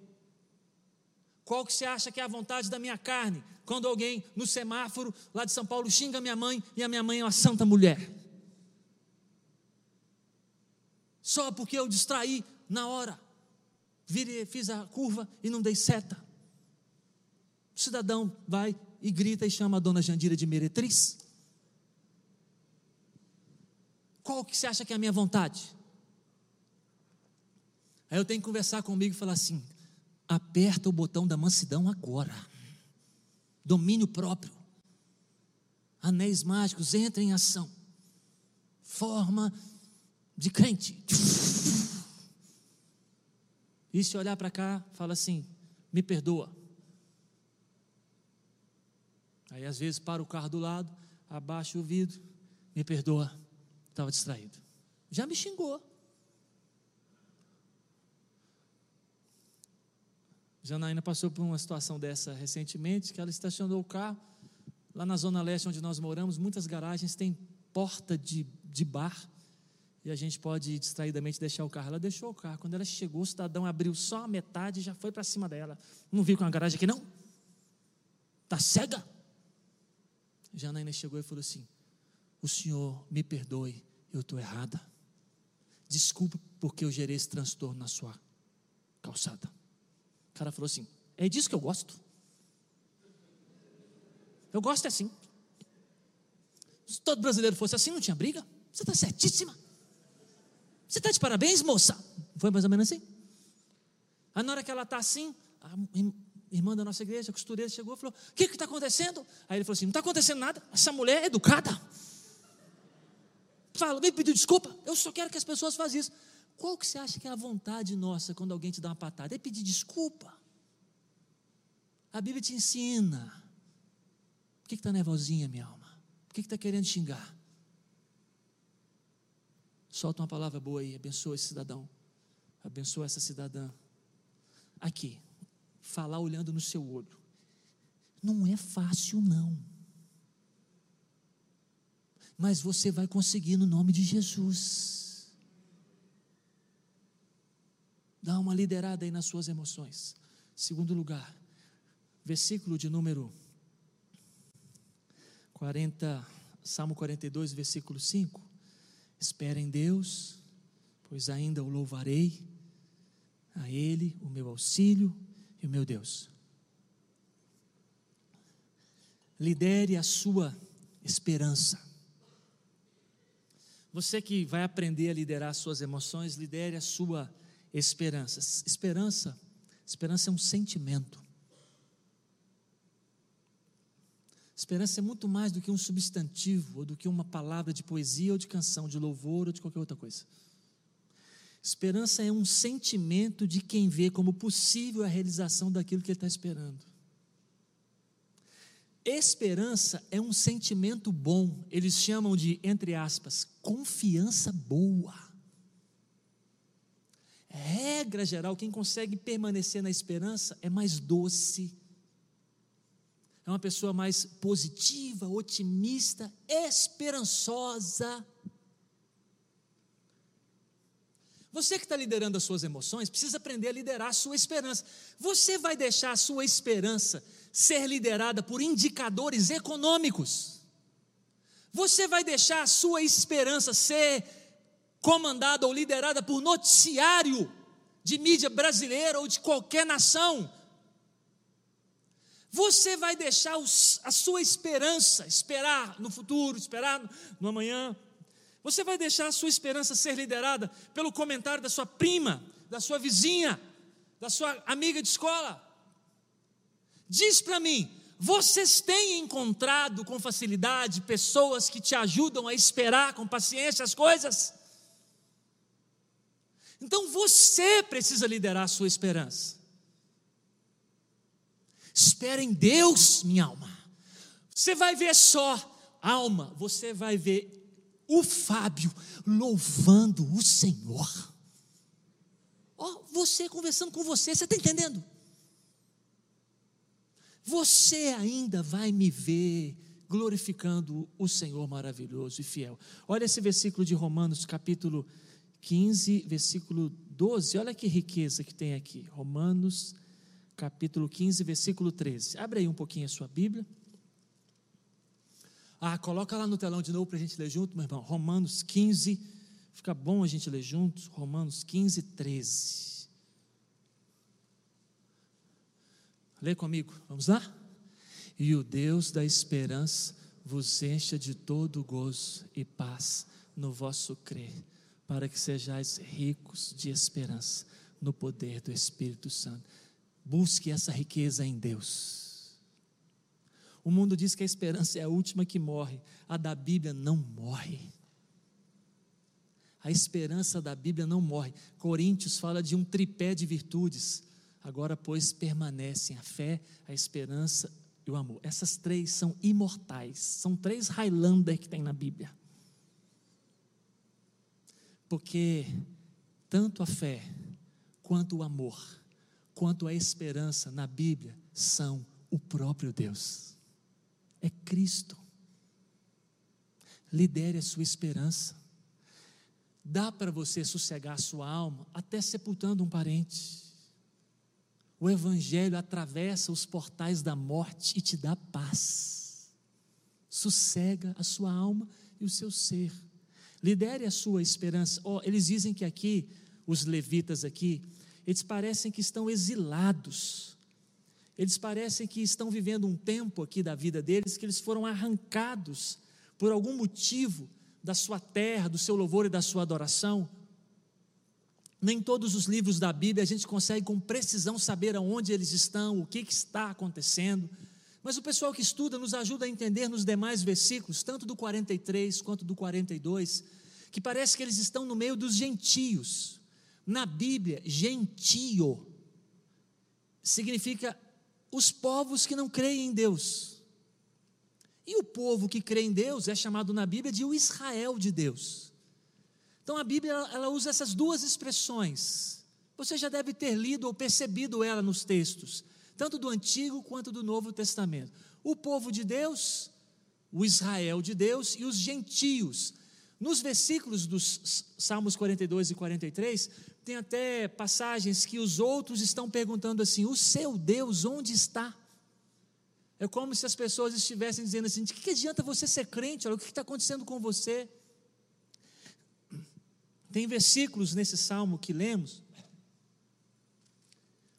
Qual que você acha que é a vontade da minha carne quando alguém no semáforo lá de São Paulo xinga minha mãe e a minha mãe é uma santa mulher? Só porque eu distraí na hora, virei, fiz a curva e não dei seta. O cidadão vai e grita e chama a dona Jandira de meretriz? Qual que você acha que é a minha vontade? Aí eu tenho que conversar comigo e falar assim: aperta o botão da mansidão agora. Domínio próprio. Anéis mágicos, entra em ação. Forma de crente. E se olhar para cá, fala assim: me perdoa. Aí às vezes para o carro do lado, abaixa o vidro, me perdoa, estava distraído. Já me xingou. Janaína passou por uma situação dessa recentemente, que ela estacionou o carro lá na zona leste onde nós moramos, muitas garagens têm porta de, de bar e a gente pode distraidamente deixar o carro. Ela deixou o carro. Quando ela chegou, o cidadão abriu só a metade e já foi para cima dela. Não viu com a garagem aqui, não? Está cega? Janaína chegou e falou assim: O senhor me perdoe, eu estou errada. Desculpe porque eu gerei esse transtorno na sua calçada. O cara falou assim: É disso que eu gosto. Eu gosto assim. Se todo brasileiro fosse assim, não tinha briga. Você está certíssima. Você está de parabéns, moça. Foi mais ou menos assim. Aí na hora que ela está assim, irmã da nossa igreja, costureira, chegou e falou: O que está acontecendo? Aí ele falou assim: Não está acontecendo nada, essa mulher é educada. Fala, vem pedir desculpa. Eu só quero que as pessoas façam isso. Qual que você acha que é a vontade nossa quando alguém te dá uma patada? É pedir desculpa. A Bíblia te ensina. Por que está nervosinha, minha alma? Por que está querendo xingar? Solta uma palavra boa aí, abençoa esse cidadão. Abençoa essa cidadã. Aqui, falar olhando no seu olho. Não é fácil, não. Mas você vai conseguir no nome de Jesus. Dá uma liderada aí nas suas emoções. Segundo lugar, versículo de número 40, Salmo 42, versículo 5. Espera em Deus, pois ainda o louvarei, a Ele o meu auxílio e o meu Deus. Lidere a sua esperança. Você que vai aprender a liderar suas emoções, lidere a sua esperança. Esperança, esperança é um sentimento. Esperança é muito mais do que um substantivo, ou do que uma palavra de poesia ou de canção, de louvor ou de qualquer outra coisa. Esperança é um sentimento de quem vê como possível a realização daquilo que ele está esperando. Esperança é um sentimento bom, eles chamam de, entre aspas, confiança boa. Regra geral, quem consegue permanecer na esperança é mais doce, é uma pessoa mais positiva, otimista, esperançosa. Você que está liderando as suas emoções, precisa aprender a liderar a sua esperança. Você vai deixar a sua esperança ser liderada por indicadores econômicos. Você vai deixar a sua esperança ser comandada ou liderada por noticiário de mídia brasileira ou de qualquer nação. Você vai deixar a sua esperança, esperar no futuro, esperar no amanhã, você vai deixar a sua esperança ser liderada pelo comentário da sua prima, da sua vizinha, da sua amiga de escola? Diz para mim, vocês têm encontrado com facilidade pessoas que te ajudam a esperar com paciência as coisas? Então você precisa liderar a sua esperança. Espera em Deus, minha alma. Você vai ver só, alma, você vai ver o Fábio louvando o Senhor. Ó, oh, você conversando com você, você está entendendo? Você ainda vai me ver glorificando o Senhor maravilhoso e fiel. Olha esse versículo de Romanos, capítulo 15, versículo 12. Olha que riqueza que tem aqui. Romanos, capítulo 15, versículo 13. Abre aí um pouquinho a sua Bíblia. Ah, coloca lá no telão de novo para a gente ler junto, meu irmão. Romanos 15, fica bom a gente ler juntos. Romanos 15, 13. Lê comigo, vamos lá? E o Deus da esperança vos encha de todo gozo e paz no vosso crer, para que sejais ricos de esperança no poder do Espírito Santo. Busque essa riqueza em Deus. O mundo diz que a esperança é a última que morre, a da Bíblia não morre. A esperança da Bíblia não morre. Coríntios fala de um tripé de virtudes. Agora, pois, permanecem a fé, a esperança e o amor. Essas três são imortais. São três Highlander que tem na Bíblia. Porque tanto a fé, quanto o amor, quanto a esperança na Bíblia são o próprio Deus é Cristo. Lidere a sua esperança. Dá para você sossegar a sua alma até sepultando um parente. O Evangelho atravessa os portais da morte e te dá paz. Sossega a sua alma e o seu ser. Lidere a sua esperança. Oh, eles dizem que aqui, os levitas aqui, eles parecem que estão exilados eles parecem que estão vivendo um tempo aqui da vida deles que eles foram arrancados por algum motivo da sua terra, do seu louvor e da sua adoração. nem todos os livros da Bíblia a gente consegue com precisão saber aonde eles estão, o que, está acontecendo. Mas o pessoal que estuda nos ajuda a entender nos demais versículos, tanto do 43 quanto do 42, que parece que eles estão no meio dos gentios. Na Bíblia, gentio significa os povos que não creem em Deus. E o povo que crê em Deus é chamado na Bíblia de o Israel de Deus. Então a Bíblia ela usa essas duas expressões. Você já deve ter lido ou percebido ela nos textos, tanto do Antigo quanto do Novo Testamento. O povo de Deus, o Israel de Deus e os gentios. Nos versículos dos Salmos 42 e 43, tem até passagens que os outros estão perguntando assim: o seu Deus onde está? É como se as pessoas estivessem dizendo assim: de que adianta você ser crente? Olha, o que está acontecendo com você? Tem versículos nesse salmo que lemos.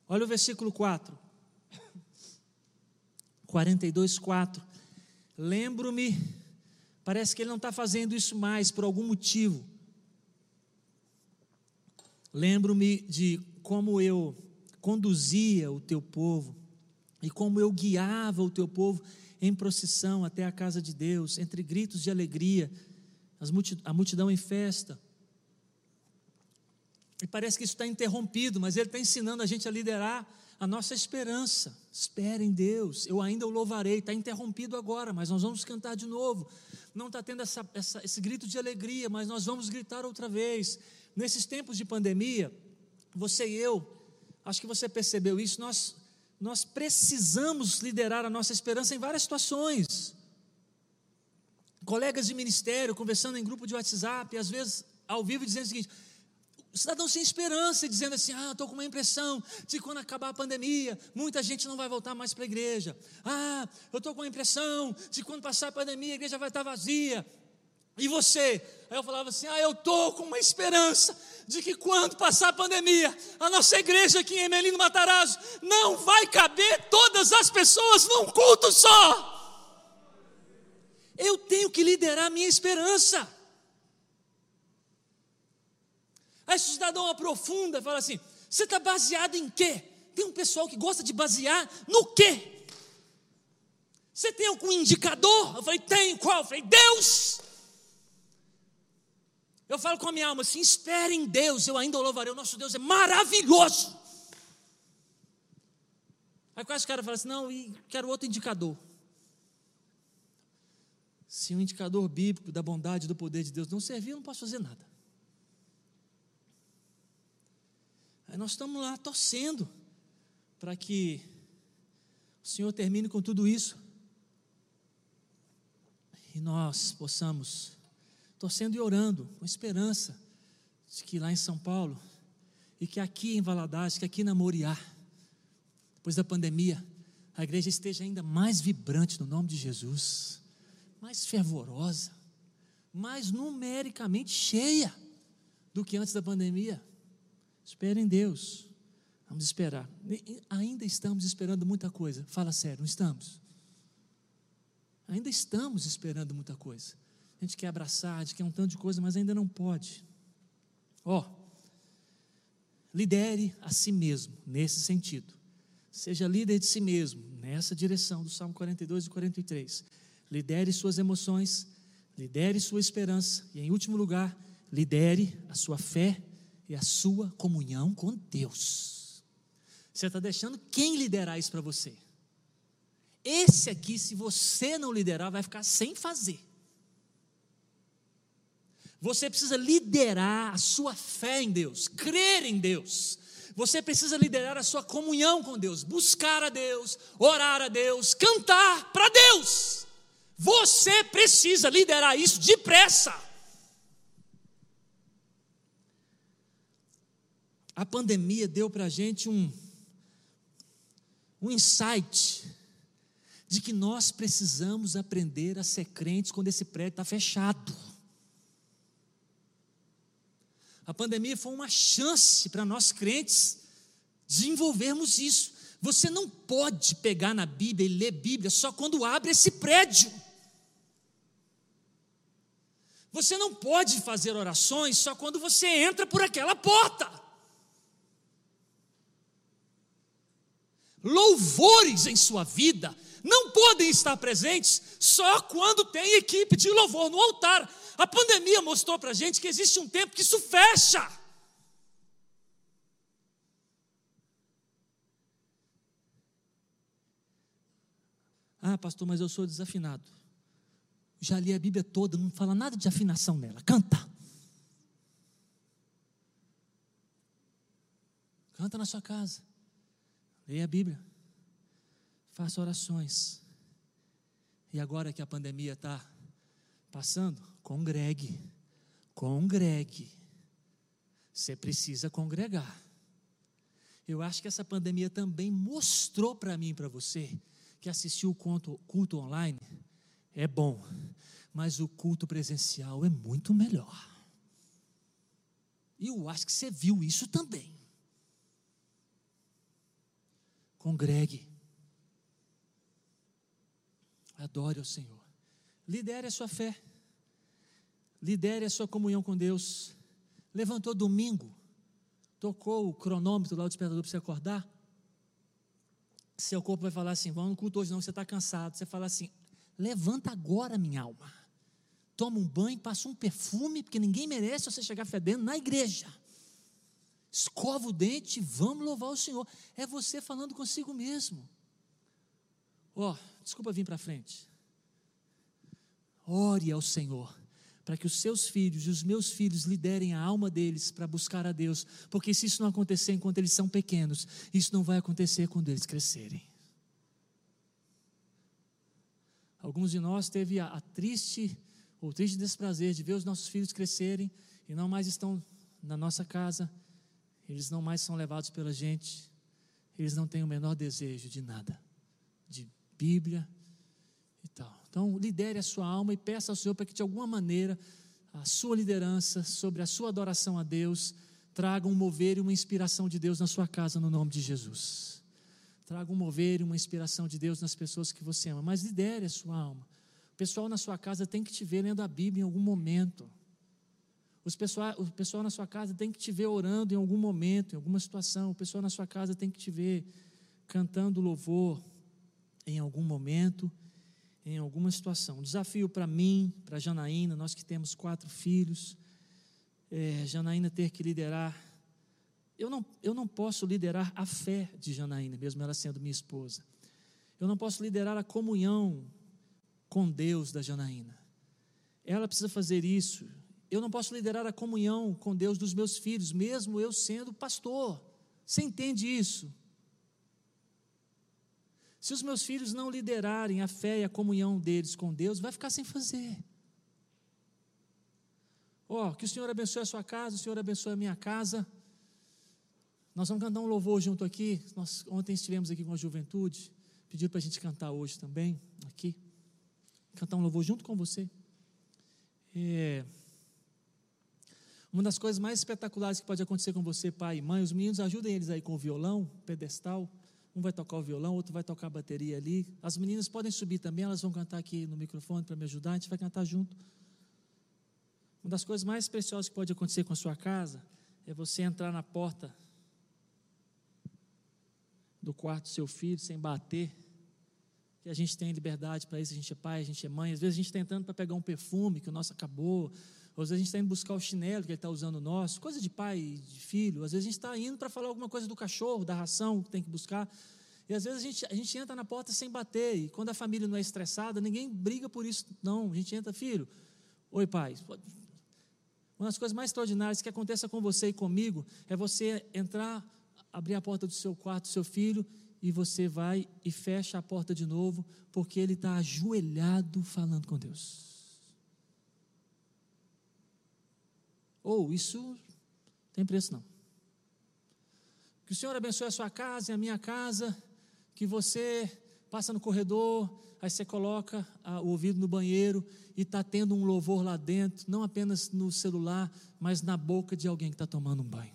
Olha o versículo 4. 42, 4. Lembro-me, parece que ele não está fazendo isso mais por algum motivo. Lembro-me de como eu conduzia o teu povo e como eu guiava o teu povo em procissão até a casa de Deus, entre gritos de alegria, a multidão em festa. E parece que isso está interrompido, mas ele está ensinando a gente a liderar a nossa esperança. Espere em Deus, eu ainda o louvarei. Está interrompido agora, mas nós vamos cantar de novo. Não está tendo essa, essa, esse grito de alegria, mas nós vamos gritar outra vez. Nesses tempos de pandemia, você e eu, acho que você percebeu isso, nós, nós precisamos liderar a nossa esperança em várias situações. Colegas de ministério conversando em grupo de WhatsApp, às vezes ao vivo, dizendo o seguinte: cidadão sem esperança, dizendo assim: Ah, estou com uma impressão de quando acabar a pandemia, muita gente não vai voltar mais para a igreja. Ah, eu estou com a impressão de quando passar a pandemia, a igreja vai estar vazia. E você? Aí eu falava assim: Ah, eu estou com uma esperança de que quando passar a pandemia, a nossa igreja aqui em Emelino Matarazzo não vai caber todas as pessoas num culto só. Eu tenho que liderar a minha esperança. Aí o cidadão aprofunda e fala assim: você está baseado em quê? Tem um pessoal que gosta de basear no quê? Você tem algum indicador? Eu falei, tenho, qual? Eu falei, Deus. Eu falo com a minha alma assim: espere em Deus, eu ainda o louvarei. O nosso Deus é maravilhoso. Aí quase o cara fala assim: não, e quero outro indicador. Se o um indicador bíblico da bondade e do poder de Deus não servir, eu não posso fazer nada. Aí nós estamos lá torcendo para que o Senhor termine com tudo isso e nós possamos, torcendo e orando, com esperança, de que lá em São Paulo e que aqui em Valadares, que aqui na Moriá, depois da pandemia, a igreja esteja ainda mais vibrante no nome de Jesus, mais fervorosa, mais numericamente cheia do que antes da pandemia. Espere em Deus. Vamos esperar. Ainda estamos esperando muita coisa. Fala sério, não estamos? Ainda estamos esperando muita coisa. A gente quer abraçar, a gente quer um tanto de coisa, mas ainda não pode. Ó, oh, lidere a si mesmo nesse sentido. Seja líder de si mesmo nessa direção do Salmo 42 e 43. Lidere suas emoções, lidere sua esperança e, em último lugar, lidere a sua fé e a sua comunhão com Deus. Você está deixando quem liderar isso para você? Esse aqui, se você não liderar, vai ficar sem fazer. Você precisa liderar a sua fé em Deus, crer em Deus. Você precisa liderar a sua comunhão com Deus, buscar a Deus, orar a Deus, cantar para Deus. Você precisa liderar isso depressa. A pandemia deu para a gente um, um insight de que nós precisamos aprender a ser crentes quando esse prédio está fechado. A pandemia foi uma chance para nós crentes desenvolvermos isso. Você não pode pegar na Bíblia e ler Bíblia só quando abre esse prédio. Você não pode fazer orações só quando você entra por aquela porta. Louvores em sua vida não podem estar presentes só quando tem equipe de louvor no altar. A pandemia mostrou para a gente que existe um tempo que isso fecha. Ah, pastor, mas eu sou desafinado. Já li a Bíblia toda, não fala nada de afinação nela. Canta. Canta na sua casa. Leia a Bíblia. Faça orações. E agora que a pandemia está passando, congregue. Congregue. Você precisa congregar. Eu acho que essa pandemia também mostrou para mim e para você que assistir o culto, culto online é bom, mas o culto presencial é muito melhor. E eu acho que você viu isso também. Congregue. Adore ao Senhor. Lidere a sua fé. Lidere a sua comunhão com Deus. Levantou domingo. Tocou o cronômetro lá do despertador para você acordar. Seu corpo vai falar assim: vamos no culto hoje, não, você está cansado. Você fala assim: levanta agora, minha alma. Toma um banho, passa um perfume, porque ninguém merece você chegar fedendo na igreja escova o dente, vamos louvar o Senhor. É você falando consigo mesmo. Ó, oh, desculpa vir para frente. Ore ao Senhor, para que os seus filhos e os meus filhos liderem a alma deles para buscar a Deus, porque se isso não acontecer enquanto eles são pequenos, isso não vai acontecer quando eles crescerem. Alguns de nós teve a, a triste ou triste desprazer de ver os nossos filhos crescerem e não mais estão na nossa casa, eles não mais são levados pela gente, eles não têm o menor desejo de nada, de Bíblia e tal. Então, lidere a sua alma e peça ao Senhor para que, de alguma maneira, a sua liderança sobre a sua adoração a Deus traga um mover e uma inspiração de Deus na sua casa, no nome de Jesus. Traga um mover e uma inspiração de Deus nas pessoas que você ama, mas lidere a sua alma. O pessoal na sua casa tem que te ver lendo a Bíblia em algum momento. Os pessoal, o pessoal na sua casa tem que te ver orando em algum momento, em alguma situação. O pessoal na sua casa tem que te ver cantando louvor em algum momento, em alguma situação. Um desafio para mim, para Janaína, nós que temos quatro filhos, é, Janaína ter que liderar. Eu não, eu não posso liderar a fé de Janaína, mesmo ela sendo minha esposa. Eu não posso liderar a comunhão com Deus da Janaína. Ela precisa fazer isso eu não posso liderar a comunhão com Deus dos meus filhos, mesmo eu sendo pastor. Você entende isso? Se os meus filhos não liderarem a fé e a comunhão deles com Deus, vai ficar sem fazer. Ó, oh, que o Senhor abençoe a sua casa, o Senhor abençoe a minha casa. Nós vamos cantar um louvor junto aqui. Nós ontem estivemos aqui com a juventude, pediram para a gente cantar hoje também, aqui. Cantar um louvor junto com você. É. Uma das coisas mais espetaculares que pode acontecer com você, pai e mãe, os meninos ajudem eles aí com o violão, pedestal. Um vai tocar o violão, outro vai tocar a bateria ali. As meninas podem subir também, elas vão cantar aqui no microfone para me ajudar, a gente vai cantar junto. Uma das coisas mais preciosas que pode acontecer com a sua casa é você entrar na porta do quarto do seu filho sem bater. Que a gente tem liberdade para isso, a gente é pai, a gente é mãe. Às vezes a gente está tentando para pegar um perfume que o nosso acabou às vezes a gente está indo buscar o chinelo que ele está usando nosso, coisa de pai e de filho. Às vezes a gente está indo para falar alguma coisa do cachorro, da ração que tem que buscar. E às vezes a gente, a gente entra na porta sem bater. E quando a família não é estressada, ninguém briga por isso. Não, a gente entra, filho. Oi, pai. Uma das coisas mais extraordinárias que aconteça com você e comigo é você entrar, abrir a porta do seu quarto, do seu filho, e você vai e fecha a porta de novo, porque ele está ajoelhado falando com Deus. Ou oh, isso tem preço não. Que o Senhor abençoe a sua casa e a minha casa, que você passa no corredor, aí você coloca o ouvido no banheiro e está tendo um louvor lá dentro, não apenas no celular, mas na boca de alguém que está tomando um banho.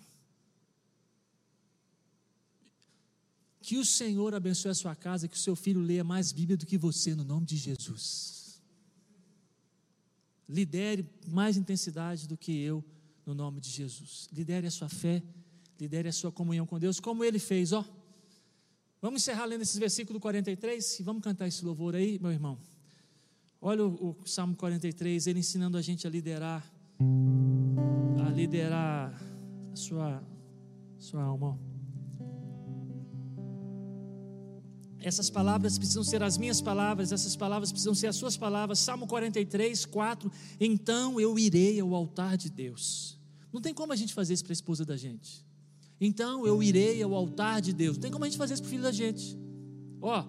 Que o Senhor abençoe a sua casa, que o seu filho leia mais Bíblia do que você, no nome de Jesus. Lidere mais intensidade do que eu no nome de Jesus. Lidere a sua fé, lidere a sua comunhão com Deus, como ele fez, ó.
Vamos encerrar lendo esse versículo 43 e vamos cantar esse louvor aí, meu irmão. Olha o, o Salmo 43, ele ensinando a gente a liderar, a liderar a sua, sua alma. Essas palavras precisam ser as minhas palavras, essas palavras precisam ser as suas palavras. Salmo 43, 4. Então eu irei ao altar de Deus. Não tem como a gente fazer isso para a esposa da gente. Então eu irei ao altar de Deus. Não tem como a gente fazer isso para o filho da gente. Ó,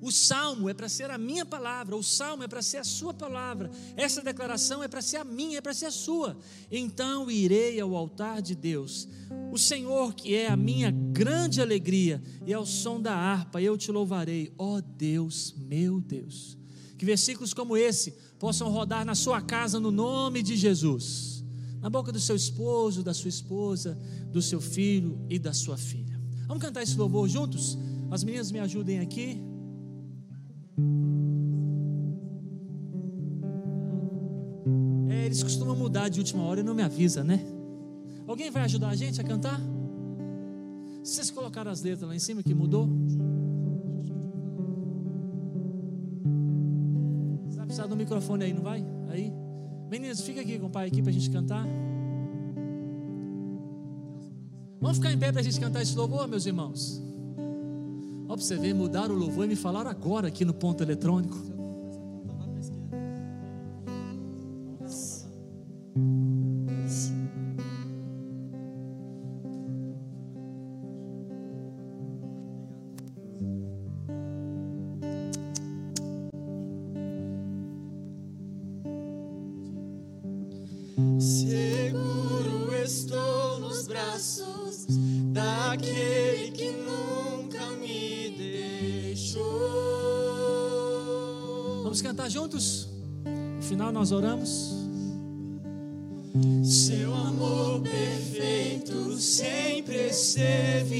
o salmo é para ser a minha palavra, o salmo é para ser a sua palavra, essa declaração é para ser a minha, é para ser a sua. Então irei ao altar de Deus, o Senhor que é a minha grande alegria, e ao som da harpa eu te louvarei, ó Deus, meu Deus. Que versículos como esse possam rodar na sua casa no nome de Jesus, na boca do seu esposo, da sua esposa, do seu filho e da sua filha. Vamos cantar esse louvor juntos? As meninas me ajudem aqui. É, eles costumam mudar de última hora e não me avisa, né? Alguém vai ajudar a gente a cantar? Vocês colocaram as letras lá em cima que mudou? Você vai precisar do microfone aí, não vai? Aí. Meninas, fica aqui com o pai aqui para a gente cantar. Vamos ficar em pé para a gente cantar esse louvor, meus irmãos? Ó, para você ver, mudaram o louvor e me falaram agora aqui no ponto eletrônico. Vamos cantar juntos? No final nós oramos.
Seu amor perfeito sempre esteve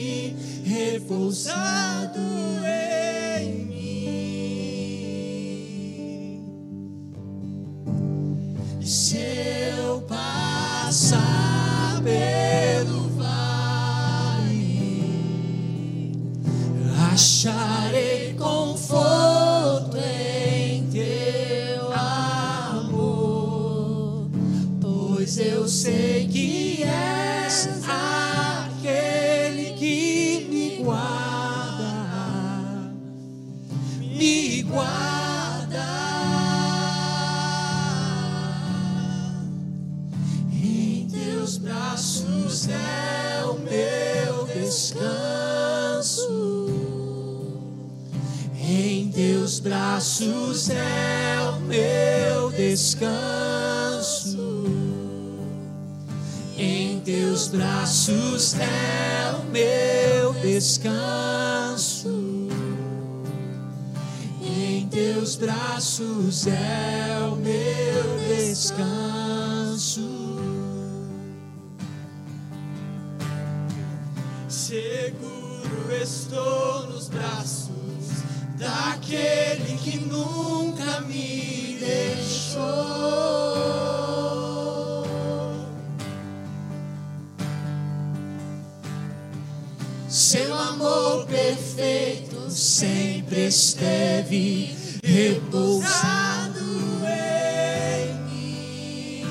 sempre esteve repousado em mim.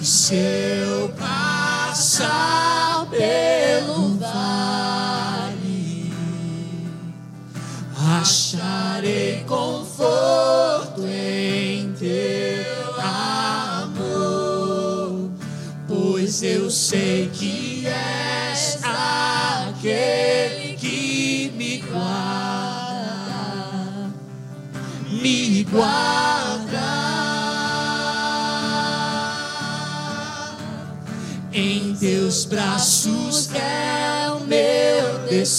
E se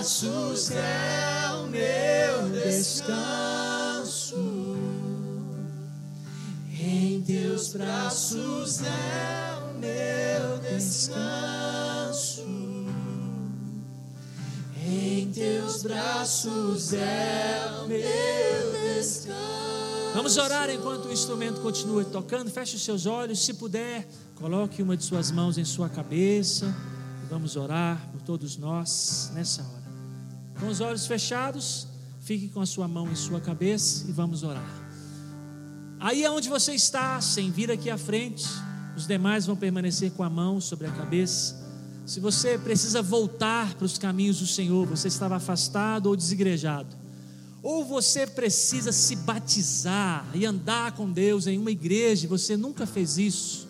Braços é o meu descanso. Em teus braços é o meu descanso. Em teus braços é o meu descanso.
Vamos orar enquanto o instrumento continua tocando. Feche os seus olhos. Se puder, coloque uma de suas mãos em sua cabeça. Vamos orar por todos nós nessa hora. Com os olhos fechados, fique com a sua mão em sua cabeça e vamos orar. Aí é onde você está, sem vir aqui à frente, os demais vão permanecer com a mão sobre a cabeça. Se você precisa voltar para os caminhos do Senhor, você estava afastado ou desigrejado, ou você precisa se batizar e andar com Deus em uma igreja, você nunca fez isso.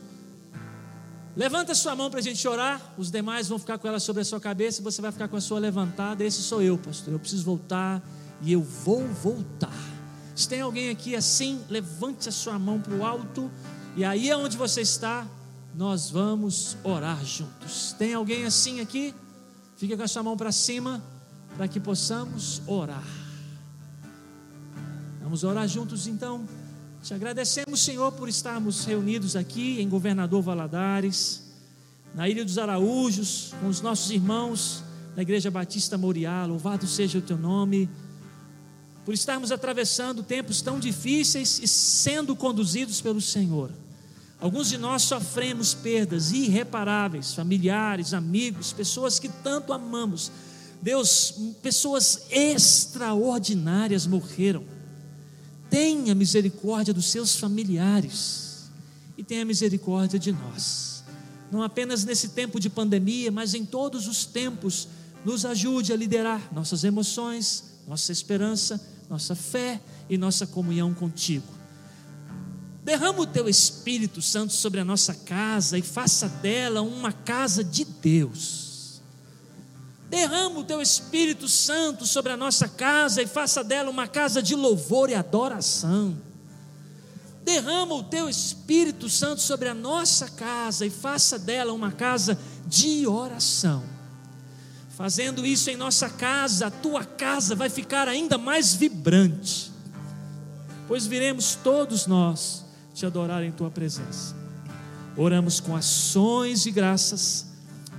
Levanta sua mão para a gente orar, os demais vão ficar com ela sobre a sua cabeça e você vai ficar com a sua levantada. Esse sou eu, pastor. Eu preciso voltar e eu vou voltar. Se tem alguém aqui assim, levante a sua mão para o alto e aí é onde você está, nós vamos orar juntos. Tem alguém assim aqui? Fica com a sua mão para cima para que possamos orar. Vamos orar juntos então. Te agradecemos, Senhor, por estarmos reunidos aqui em Governador Valadares, na Ilha dos Araújos, com os nossos irmãos da Igreja Batista Moriá. Louvado seja o teu nome. Por estarmos atravessando tempos tão difíceis e sendo conduzidos pelo Senhor. Alguns de nós sofremos perdas irreparáveis, familiares, amigos, pessoas que tanto amamos. Deus, pessoas extraordinárias morreram. Tenha misericórdia dos seus familiares e tenha misericórdia de nós. Não apenas nesse tempo de pandemia, mas em todos os tempos, nos ajude a liderar nossas emoções, nossa esperança, nossa fé e nossa comunhão contigo. Derrama o teu Espírito Santo sobre a nossa casa e faça dela uma casa de Deus. Derrama o teu Espírito Santo sobre a nossa casa e faça dela uma casa de louvor e adoração. Derrama o teu Espírito Santo sobre a nossa casa e faça dela uma casa de oração. Fazendo isso em nossa casa, a tua casa vai ficar ainda mais vibrante, pois viremos todos nós te adorar em tua presença. Oramos com ações e graças,